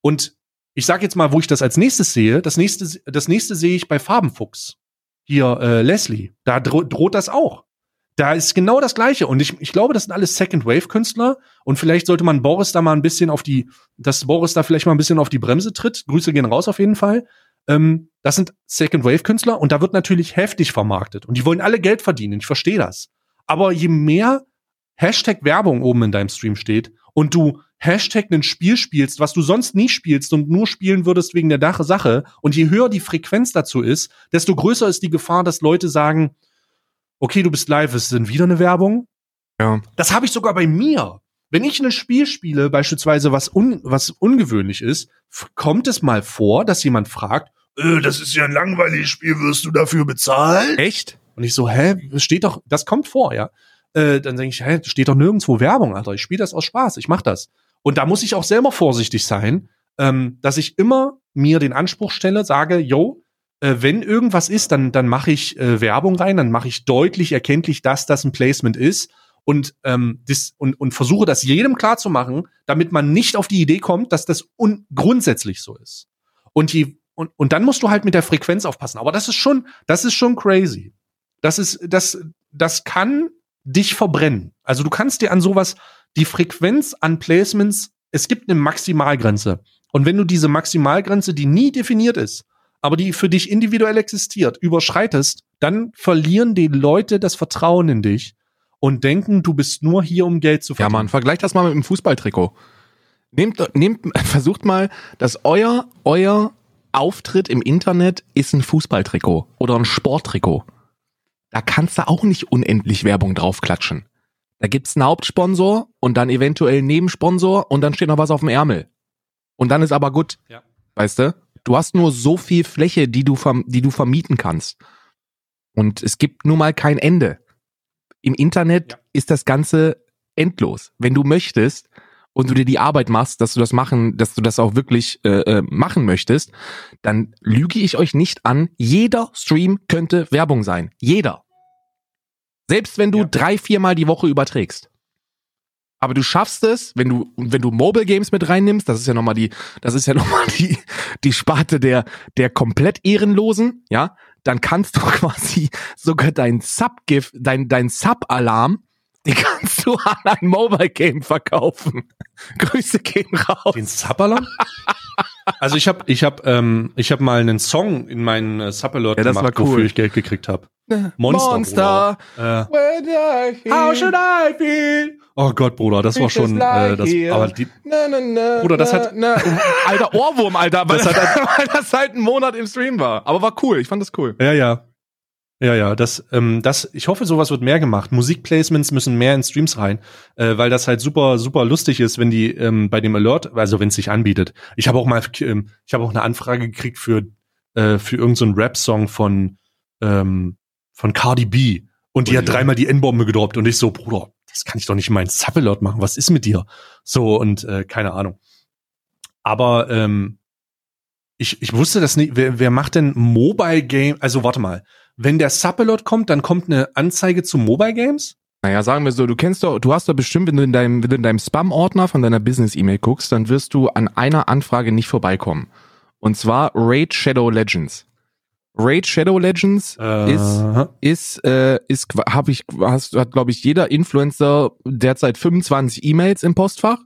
Und ich sage jetzt mal, wo ich das als nächstes sehe. Das nächste, das nächste sehe ich bei Farbenfuchs. Hier, äh, Leslie. Da dro droht das auch. Da ist genau das Gleiche. Und ich, ich glaube, das sind alles Second-Wave-Künstler. Und vielleicht sollte man Boris da mal ein bisschen auf die, dass Boris da vielleicht mal ein bisschen auf die Bremse tritt. Grüße gehen raus auf jeden Fall. Ähm, das sind Second-Wave-Künstler und da wird natürlich heftig vermarktet. Und die wollen alle Geld verdienen. Ich verstehe das. Aber je mehr Hashtag Werbung oben in deinem Stream steht und du Hashtag ein Spiel spielst, was du sonst nie spielst und nur spielen würdest wegen der Dache Sache und je höher die Frequenz dazu ist, desto größer ist die Gefahr, dass Leute sagen, okay, du bist live, es sind wieder eine Werbung. Ja. Das habe ich sogar bei mir. Wenn ich ein Spiel spiele, beispielsweise was, un, was ungewöhnlich ist, kommt es mal vor, dass jemand fragt, äh, das ist ja ein langweiliges Spiel, wirst du dafür bezahlen? Echt? Und ich so, hä, das steht doch, das kommt vor, ja. Äh, dann denke ich, hä, steht doch nirgendwo Werbung, Alter. Ich spiele das aus Spaß, ich mach das. Und da muss ich auch selber vorsichtig sein, ähm, dass ich immer mir den Anspruch stelle, sage, yo, äh, wenn irgendwas ist, dann, dann mache ich äh, Werbung rein, dann mache ich deutlich erkenntlich, dass das ein Placement ist und, ähm, das, und, und versuche das jedem klar zu machen, damit man nicht auf die Idee kommt, dass das un grundsätzlich so ist. Und, je, und, und dann musst du halt mit der Frequenz aufpassen. Aber das ist schon, das ist schon crazy. Das ist, das, das kann dich verbrennen. Also du kannst dir an sowas, die Frequenz an Placements, es gibt eine Maximalgrenze. Und wenn du diese Maximalgrenze, die nie definiert ist, aber die für dich individuell existiert, überschreitest, dann verlieren die Leute das Vertrauen in dich und denken, du bist nur hier, um Geld zu Ja, verdienen. Mann, vergleicht das mal mit dem Fußballtrikot. Nehmt, nehmt, versucht mal, dass euer, euer Auftritt im Internet ist ein Fußballtrikot oder ein Sporttrikot. Da kannst du auch nicht unendlich Werbung draufklatschen. Da gibt's einen Hauptsponsor und dann eventuell einen Nebensponsor und dann steht noch was auf dem Ärmel. Und dann ist aber gut. Ja. Weißt du? Du hast nur so viel Fläche, die du, die du vermieten kannst. Und es gibt nun mal kein Ende. Im Internet Ja. ist das Ganze endlos. Wenn du möchtest und du dir die Arbeit machst, dass du das machen, dass du das auch wirklich äh, äh, machen möchtest, dann lüge ich euch nicht an. Jeder Stream könnte Werbung sein. Jeder. Selbst wenn du Ja. drei, viermal die Woche überträgst. Aber du schaffst es, wenn du, wenn du Mobile Games mit reinnimmst, das ist ja nochmal die, das ist ja nochmal die, die Sparte der, der komplett Ehrenlosen, ja, dann kannst du quasi sogar dein Sub-GIF, dein, dein Sub-Alarm Die kannst du an ein Mobile Game verkaufen. Grüße gehen raus. Den Subbalon? also ich habe ich hab, ähm, ich hab mal einen Song in meinen äh, Subbalot Ja, gemacht, war cool. wofür ich Geld gekriegt habe. Monster. Monster. Äh, How should I feel? Oh Gott, Bruder, das war schon, äh, das, aber die, Na, na, na, Bruder, das hat- na. Alter Ohrwurm, Alter, weil Das das, hat weil das halt einen Monat im Stream war. Aber war cool, ich fand das cool. ja, ja. Ja, ja, das, ähm, das, ich hoffe, sowas wird mehr gemacht. Musikplacements müssen mehr in Streams rein, äh, weil das halt super, super lustig ist, wenn die ähm, bei dem Alert, also wenn es sich anbietet. Ich habe auch mal, ähm, ich habe auch eine Anfrage gekriegt für äh, für irgendeinen so Rap-Song von ähm, von Cardi B und die Ui. hat dreimal die N-Bombe gedroppt und ich so, Bruder, das kann ich doch nicht in meinen Subalert machen. Was ist mit dir? So und äh, keine Ahnung. Aber ähm, ich, ich wusste das nicht. Wer, wer macht denn Mobile Game? Also warte mal. Wenn der Subalert kommt, dann kommt eine Anzeige zu Mobile Games? Naja, sagen wir so, du kennst doch, du hast doch bestimmt, wenn du in deinem, wenn du in deinem Spam-Ordner von deiner Business-E-Mail guckst, dann wirst du an einer Anfrage nicht vorbeikommen. Und zwar Raid Shadow Legends. Raid Shadow Legends Äh, ist ist äh, ist habe ich hast hat glaube ich jeder Influencer derzeit 25 E-Mails im Postfach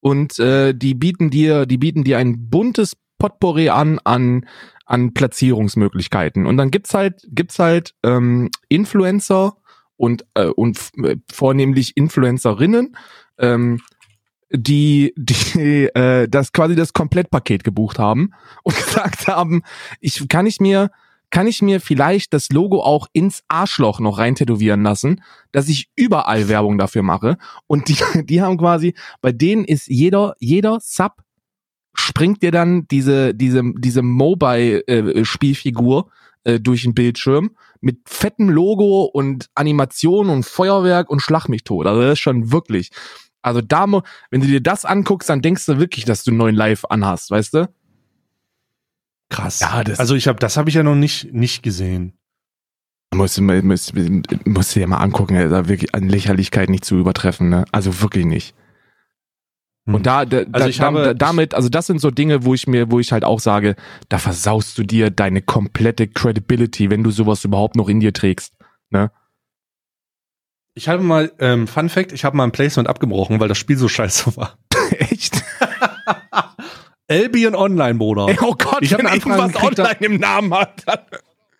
und äh, die bieten dir die bieten dir ein buntes Potpourri an an an Platzierungsmöglichkeiten. Und dann gibt's halt gibt's halt ähm, Influencer und äh, und äh, vornehmlich Influencerinnen ähm, die die äh, das quasi das Komplettpaket gebucht haben und gesagt haben, ich kann ich mir kann ich mir vielleicht das Logo auch ins Arschloch noch rein tätowieren lassen, dass ich überall Werbung dafür mache? Und die die haben quasi bei denen ist jeder jeder Sub springt dir dann diese diese diese Mobile äh, Spielfigur äh, durch den Bildschirm mit fettem Logo und Animation und Feuerwerk und Schlag mich tot. Also das ist schon wirklich also da, wenn du dir das anguckst, dann denkst du wirklich, dass du einen neuen Live anhast, weißt du? krass. Ja, das- also ich habe, das habe ich ja noch nicht nicht gesehen. Musst du mal- musst, musst du dir mal angucken, da wirklich an Lächerlichkeit nicht zu übertreffen, ne? Also wirklich nicht. Und da, da, Also ich da habe- damit, also das sind so Dinge, wo ich mir, wo ich halt auch sage, da versaust du dir deine komplette Credibility, wenn du sowas überhaupt noch in dir trägst. Ich habe mal, ähm, Fun Fact, ich habe mal ein Placement abgebrochen, weil das Spiel so scheiße war. Echt? Albion Online, Bruder. Oh Gott, Ich wenn irgendwas online im Namen hat.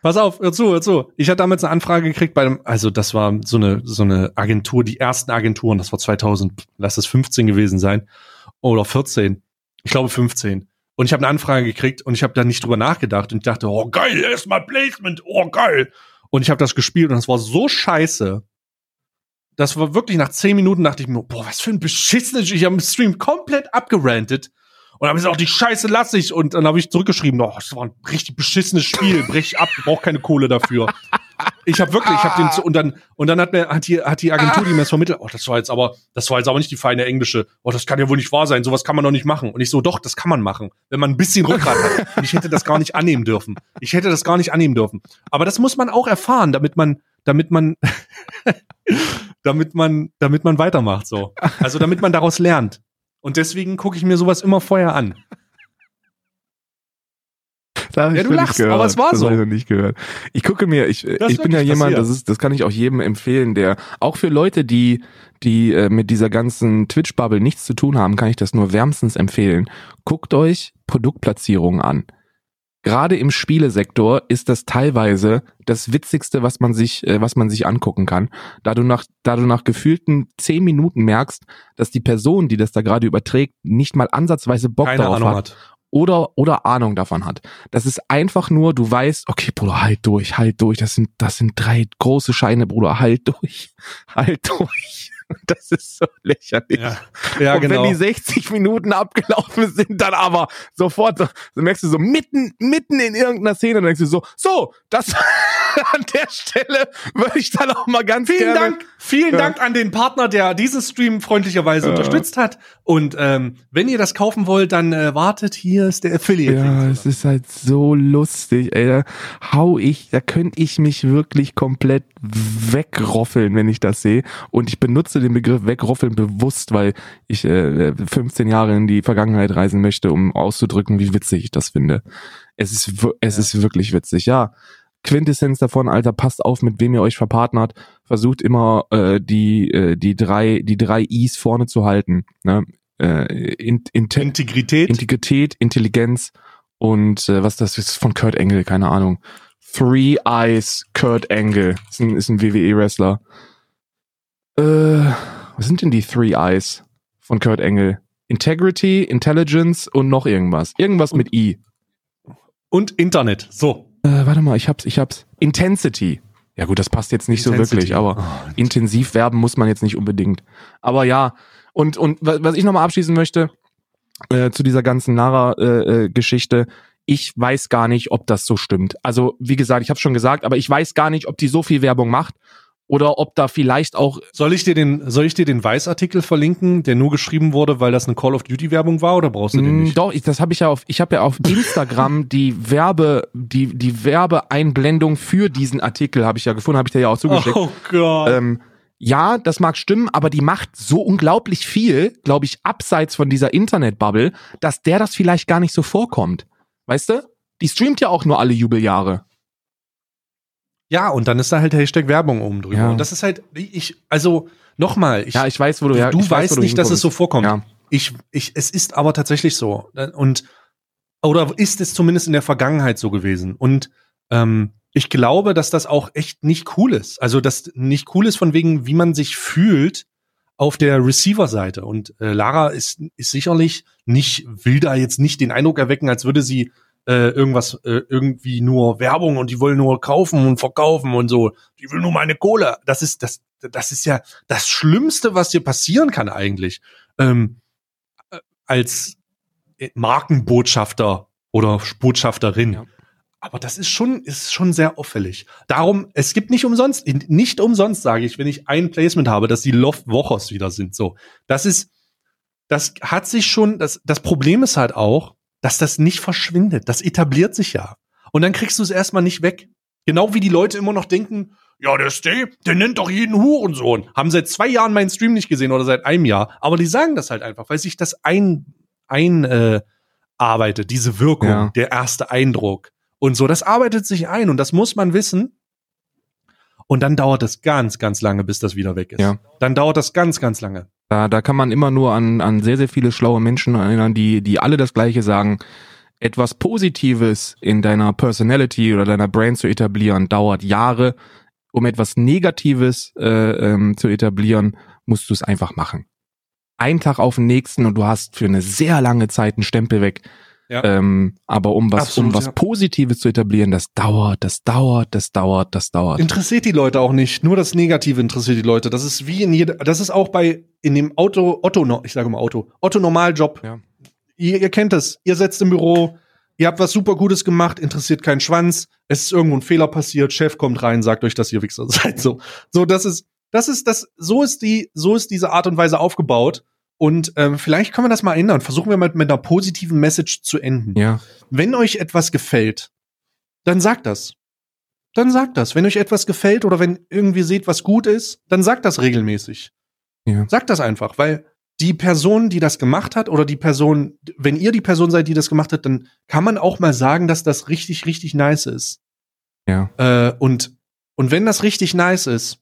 Pass auf, hör zu, hör zu. Ich hatte damals eine Anfrage gekriegt bei dem, also das war so eine, so eine Agentur, die ersten Agenturen, das war 2000, lass es 15 gewesen sein. Oder 14. Ich glaube 15. Und ich habe eine Anfrage gekriegt und ich habe da nicht drüber nachgedacht und ich dachte, oh geil, erstmal Placement, oh geil. Und ich habe das gespielt und das war so scheiße. Das war wirklich nach 10 Minuten dachte ich mir, boah, was für ein beschissenes, ich habe im Stream komplett abgerantet. Und dann habe ich gesagt, die Scheiße lasse ich. Und dann habe ich zurückgeschrieben, oh, das war ein richtig beschissenes Spiel, brech ab, brauch keine Kohle dafür. Ich habe wirklich, ich habe den zu, und dann und dann hat mir hat die hat die Agentur, die mir das vermittelt, oh, das war jetzt aber das war jetzt aber nicht die feine englische. Oh, das kann ja wohl nicht wahr sein, sowas kann man doch nicht machen. Und ich so, doch, das kann man machen, wenn man ein bisschen Rückgrat hat. Und ich hätte das gar nicht annehmen dürfen. Ich hätte das gar nicht annehmen dürfen. Aber das muss man auch erfahren, damit man damit man damit man damit man weitermacht so. Also damit man daraus lernt. Und deswegen gucke ich mir sowas immer vorher an. Hab Ja, du lachst, aber es war das so. hab ich noch nicht gehört. Ich gucke mir, ich, Das ich bin ja jemand, passiert. das ist, das kann ich auch jedem empfehlen, der, auch für Leute, die, die äh, mit dieser ganzen Twitch-Bubble nichts zu tun haben, kann ich das nur wärmstens empfehlen. Guckt euch Produktplatzierungen an. Gerade im Spielesektor ist das teilweise das Witzigste, was man sich, äh, was man sich angucken kann. Da du nach, da du nach gefühlten zehn Minuten merkst, dass die Person, die das da gerade überträgt, nicht mal ansatzweise Bock Keine darauf Ahnung hat hat. oder oder Ahnung davon hat. Das ist einfach nur, du weißt, okay, Bruder, halt durch, halt durch. Das sind das sind drei große Scheine, Bruder, halt durch, halt durch. Das ist so lächerlich. Ja, ja und genau. wenn die 60 Minuten abgelaufen sind, dann aber sofort, so, dann merkst du so mitten, mitten in irgendeiner Szene, dann denkst du so, so, das an der Stelle würde ich dann auch mal ganz Vielen gerne. Dank, vielen Ja. Dank an den Partner, der diesen Stream freundlicherweise Ja. unterstützt hat. Und ähm, wenn ihr das kaufen wollt, dann äh, wartet, hier ist der Affiliate. Ja, es ist halt so lustig, ey. Da hau ich, da könnte ich mich wirklich komplett wegroffeln, wenn ich das sehe. Und ich benutze den Begriff wegroffeln bewusst, weil ich äh, 15 Jahre in die Vergangenheit reisen möchte, um auszudrücken, wie witzig ich das finde. Es ist, es Ja. ist wirklich witzig, ja. Quintessenz davon, Alter, passt auf, mit wem ihr euch verpartnert. Versucht immer äh, die äh, die drei die drei I's vorne zu halten. Ne? Äh, in, in, Integrität. Integrität, Intelligenz und äh, was das ist von Kurt Angle, keine Ahnung. Three Eyes Kurt Angle ist ein, ist ein WWE-Wrestler. Äh, was sind denn die Three Eyes von Kurt Angle? Integrity, Intelligence und noch irgendwas. Irgendwas mit I. und Internet. So. Äh, warte mal, ich hab's, ich hab's. Intensity. Ja gut, das passt jetzt nicht so Intensity. wirklich, aber Oh, intensiv werben muss man jetzt nicht unbedingt. Aber ja, und, und wa- was ich nochmal abschließen möchte, äh, zu dieser ganzen Nara-Geschichte, ich weiß gar nicht, ob das so stimmt. Also, wie gesagt, ich habe schon gesagt, aber ich weiß gar nicht, ob die so viel Werbung macht oder ob da vielleicht auch Soll ich dir den, soll ich dir den Weiß-Artikel verlinken, der nur geschrieben wurde, weil das eine Call of Duty Werbung war, oder brauchst du den Mm, nicht? Doch, ich, das habe ich ja auf, ich habe ja auf Instagram die Werbe, die die Werbeeinblendung für diesen Artikel habe ich ja gefunden, habe ich dir ja auch zugeschickt. Oh Gott. Ähm, ja, das mag stimmen, aber die macht so unglaublich viel, glaube ich, abseits von dieser Internetbubble, dass der das vielleicht gar nicht so vorkommt. Weißt du? Die streamt ja auch nur alle Jubeljahre. Ja, und dann ist da halt Hashtag Werbung oben drüber. Ja. Und das ist halt, ich, also, nochmal, ich, Ja, ich weiß, wo du her- du weiß, weißt wo du nicht, dass es so vorkommt. Ja. Ich, ich, es ist aber tatsächlich so. Und, oder ist es zumindest in der Vergangenheit so gewesen. Und ähm, ich glaube, dass das auch echt nicht cool ist. Also, das nicht cool ist von wegen, wie man sich fühlt auf der Receiver-Seite. Und äh, Lara ist, ist sicherlich nicht, will da jetzt nicht den Eindruck erwecken, als würde sie äh, irgendwas, äh, irgendwie nur Werbung und die wollen nur kaufen und verkaufen und so. Die will nur meine Kohle. Das ist, das, das ist ja das Schlimmste, was dir passieren kann eigentlich. Ähm, äh, als äh, Markenbotschafter oder Botschafterin. Ja. Aber das ist schon, ist schon sehr auffällig. Darum, es gibt nicht umsonst, nicht umsonst sage ich, wenn ich ein Placement habe, dass die Loft Wochers wieder sind. So, das ist, das hat sich schon, das, das Problem ist halt auch, dass das nicht verschwindet. Das etabliert sich ja. Und dann kriegst du es erstmal nicht weg. Genau wie die Leute immer noch denken, ja, der Stay, der nennt doch jeden Hurensohn. Haben seit zwei Jahren meinen Stream nicht gesehen oder seit einem Jahr. Aber die sagen das halt einfach, weil sich das ein, ein, äh, arbeitet, diese Wirkung, Ja. der erste Eindruck und so. Das arbeitet sich ein und das muss man wissen. Und dann dauert es ganz, ganz lange, bis das wieder weg ist. Ja. Dann dauert das ganz, ganz lange. Da, da kann man immer nur an, an sehr, sehr viele schlaue Menschen erinnern, die, die alle das Gleiche sagen. Etwas Positives in deiner Personality oder deiner Brand zu etablieren, dauert Jahre. Um etwas Negatives äh, ähm, zu etablieren, musst du es einfach machen. Ein Tag auf den nächsten und du hast für eine sehr lange Zeit einen Stempel weg. Ja. Ähm, aber um was, Absolut, um was ja. Positives zu etablieren, das dauert, das dauert, das dauert, das dauert. Interessiert die Leute auch nicht. Nur das Negative interessiert die Leute. Das ist wie in jeder, das ist auch bei, in dem Auto, Otto, ich sage mal Auto, Otto Normaljob. Ja. Ihr, ihr kennt das. Ihr setzt im Büro, ihr habt was super Gutes gemacht, interessiert keinen Schwanz. Es ist irgendwo ein Fehler passiert, Chef kommt rein, sagt euch, dass ihr Wichser seid. So, so, das ist, das ist, das, so ist die, so ist diese Art und Weise aufgebaut. Und ähm, vielleicht können wir das mal ändern. Versuchen wir mal mit einer positiven Message zu enden. Ja, Wenn euch etwas gefällt, dann sagt das. Dann sagt das. Wenn euch etwas gefällt oder wenn irgendwie seht, was gut ist, dann sagt das regelmäßig. Ja. Sagt das einfach, weil die Person, die das gemacht hat, oder die Person, wenn ihr die Person seid, die das gemacht hat, dann kann man auch mal sagen, dass das richtig, richtig nice ist. ja. Äh, und, und wenn das richtig nice ist,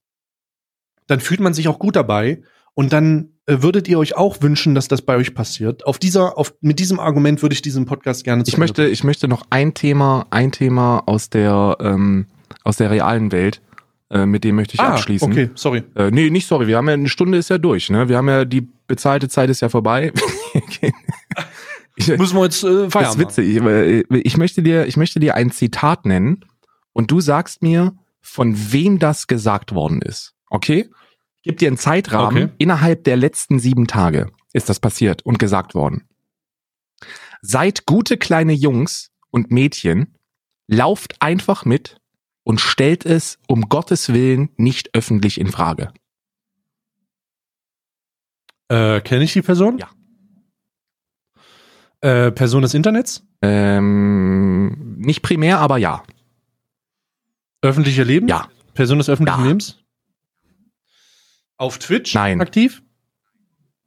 dann fühlt man sich auch gut dabei. Und dann äh, würdet ihr euch auch wünschen, dass das bei euch passiert. Auf dieser, auf, mit diesem Argument würde ich diesen Podcast gerne zu Ich möchte, ich möchte noch ein Thema, ein Thema aus der, ähm, aus der realen Welt, äh, mit dem möchte ich abschließen. Ah, Okay, sorry. Äh, nee, nicht sorry, wir haben ja eine Stunde ist ja durch, ne? Wir haben ja die bezahlte Zeit ist ja vorbei. ich, Müssen wir jetzt äh, das feiern. ist witzig. Ich, äh, ich möchte dir, ich möchte dir ein Zitat nennen und du sagst mir, von wem das gesagt worden ist. Okay? Gebe dir einen Zeitrahmen. Okay. Innerhalb der letzten sieben Tage ist das passiert und gesagt worden. Seid gute kleine Jungs und Mädchen, lauft einfach mit und stellt es um Gottes Willen nicht öffentlich in Frage. Äh, Kenne ich die Person? Ja. Äh, Person des Internets? Ähm, nicht primär, aber ja. Öffentliche Leben? Ja. Person des öffentlichen Ja. Lebens? Auf Twitch Nein. aktiv?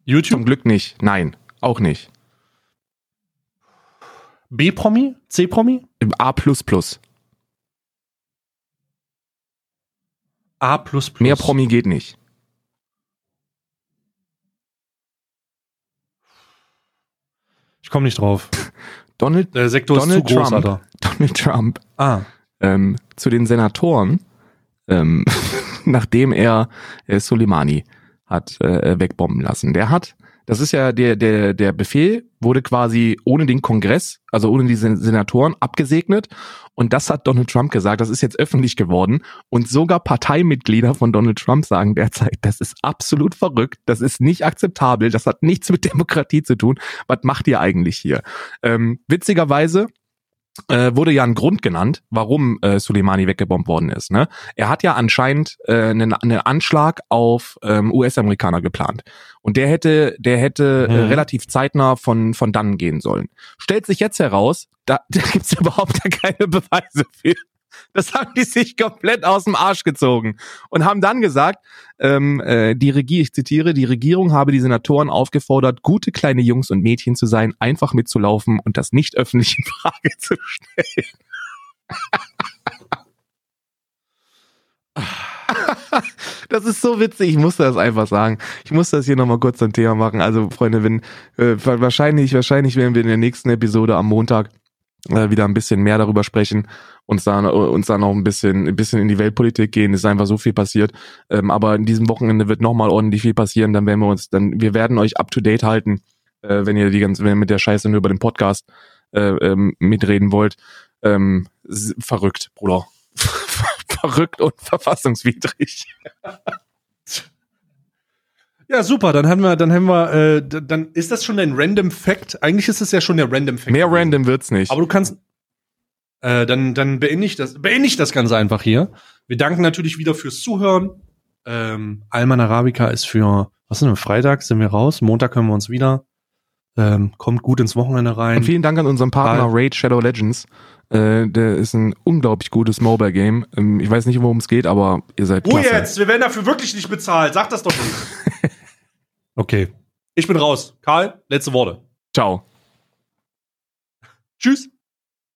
YouTube? Zum Glück nicht. Nein, auch nicht. B-Promi? C-Promi? Im A++. A++. Mehr Promi geht nicht. Ich komme nicht drauf. Donald, Der Sektor Donald ist zu groß, Trump. Alter. Donald Trump Ah. ähm, zu den Senatoren, ähm, nachdem er äh, Soleimani hat äh, wegbomben lassen. Der hat, das ist ja der der der Befehl wurde quasi ohne den Kongress, also ohne die Sen- Senatoren abgesegnet und das hat Donald Trump gesagt, das ist jetzt öffentlich geworden und sogar Parteimitglieder von Donald Trump sagen derzeit, das ist absolut verrückt, das ist nicht akzeptabel, das hat nichts mit Demokratie zu tun. Was macht ihr eigentlich hier? Ähm, witzigerweise äh, wurde ja ein Grund genannt, warum äh, Soleimani weggebombt worden ist. Ne? Er hat ja anscheinend äh, einen, einen Anschlag auf ähm, US-Amerikaner geplant. Und der hätte, der hätte äh, Mhm. relativ zeitnah von, von dann gehen sollen. Stellt sich jetzt heraus, da, da gibt's überhaupt keine Beweise für. Das haben die sich komplett aus dem Arsch gezogen und haben dann gesagt, ähm, äh, die Regierung, ich zitiere, die Regierung habe die Senatoren aufgefordert, gute kleine Jungs und Mädchen zu sein, einfach mitzulaufen und das nicht öffentlich in Frage zu stellen. Das ist so witzig, ich muss das einfach sagen. Ich muss das hier nochmal kurz zum Thema machen. Also, Freunde, wenn äh, wahrscheinlich, wahrscheinlich werden wir in der nächsten Episode am Montag äh, wieder ein bisschen mehr darüber sprechen uns da uns da noch ein bisschen ein bisschen in die Weltpolitik gehen. Es ist einfach so viel passiert. Ähm, aber in diesem Wochenende wird nochmal ordentlich viel passieren. Dann werden wir uns, dann wir werden euch up to date halten, äh, wenn ihr die ganze, wenn ihr mit der Scheiße nur über den Podcast äh, ähm, mitreden wollt. Ähm, verrückt, Bruder. verrückt und verfassungswidrig. Ja, super. Dann haben wir, dann haben wir, äh, dann ist das schon ein Random Fact. Eigentlich ist es ja schon der Random Fact. Mehr gewesen. random wird's nicht. Aber du kannst, äh, dann, dann beende ich das, beende ich das Ganze einfach hier. Wir danken natürlich wieder fürs Zuhören. Ähm, Alman Arabica ist für, was sind wir, Freitag sind wir raus, Montag hören wir uns wieder. Ähm, kommt gut ins Wochenende rein. Und vielen Dank an unseren Partner. Raid Shadow Legends. Äh, der ist ein unglaublich gutes Mobile Game. Ähm, ich weiß nicht, worum es geht, aber ihr seid klasse. jetzt? Wir werden dafür wirklich nicht bezahlt. Sag das doch nicht. okay. Ich bin raus. Karl, letzte Worte. Ciao. Tschüss.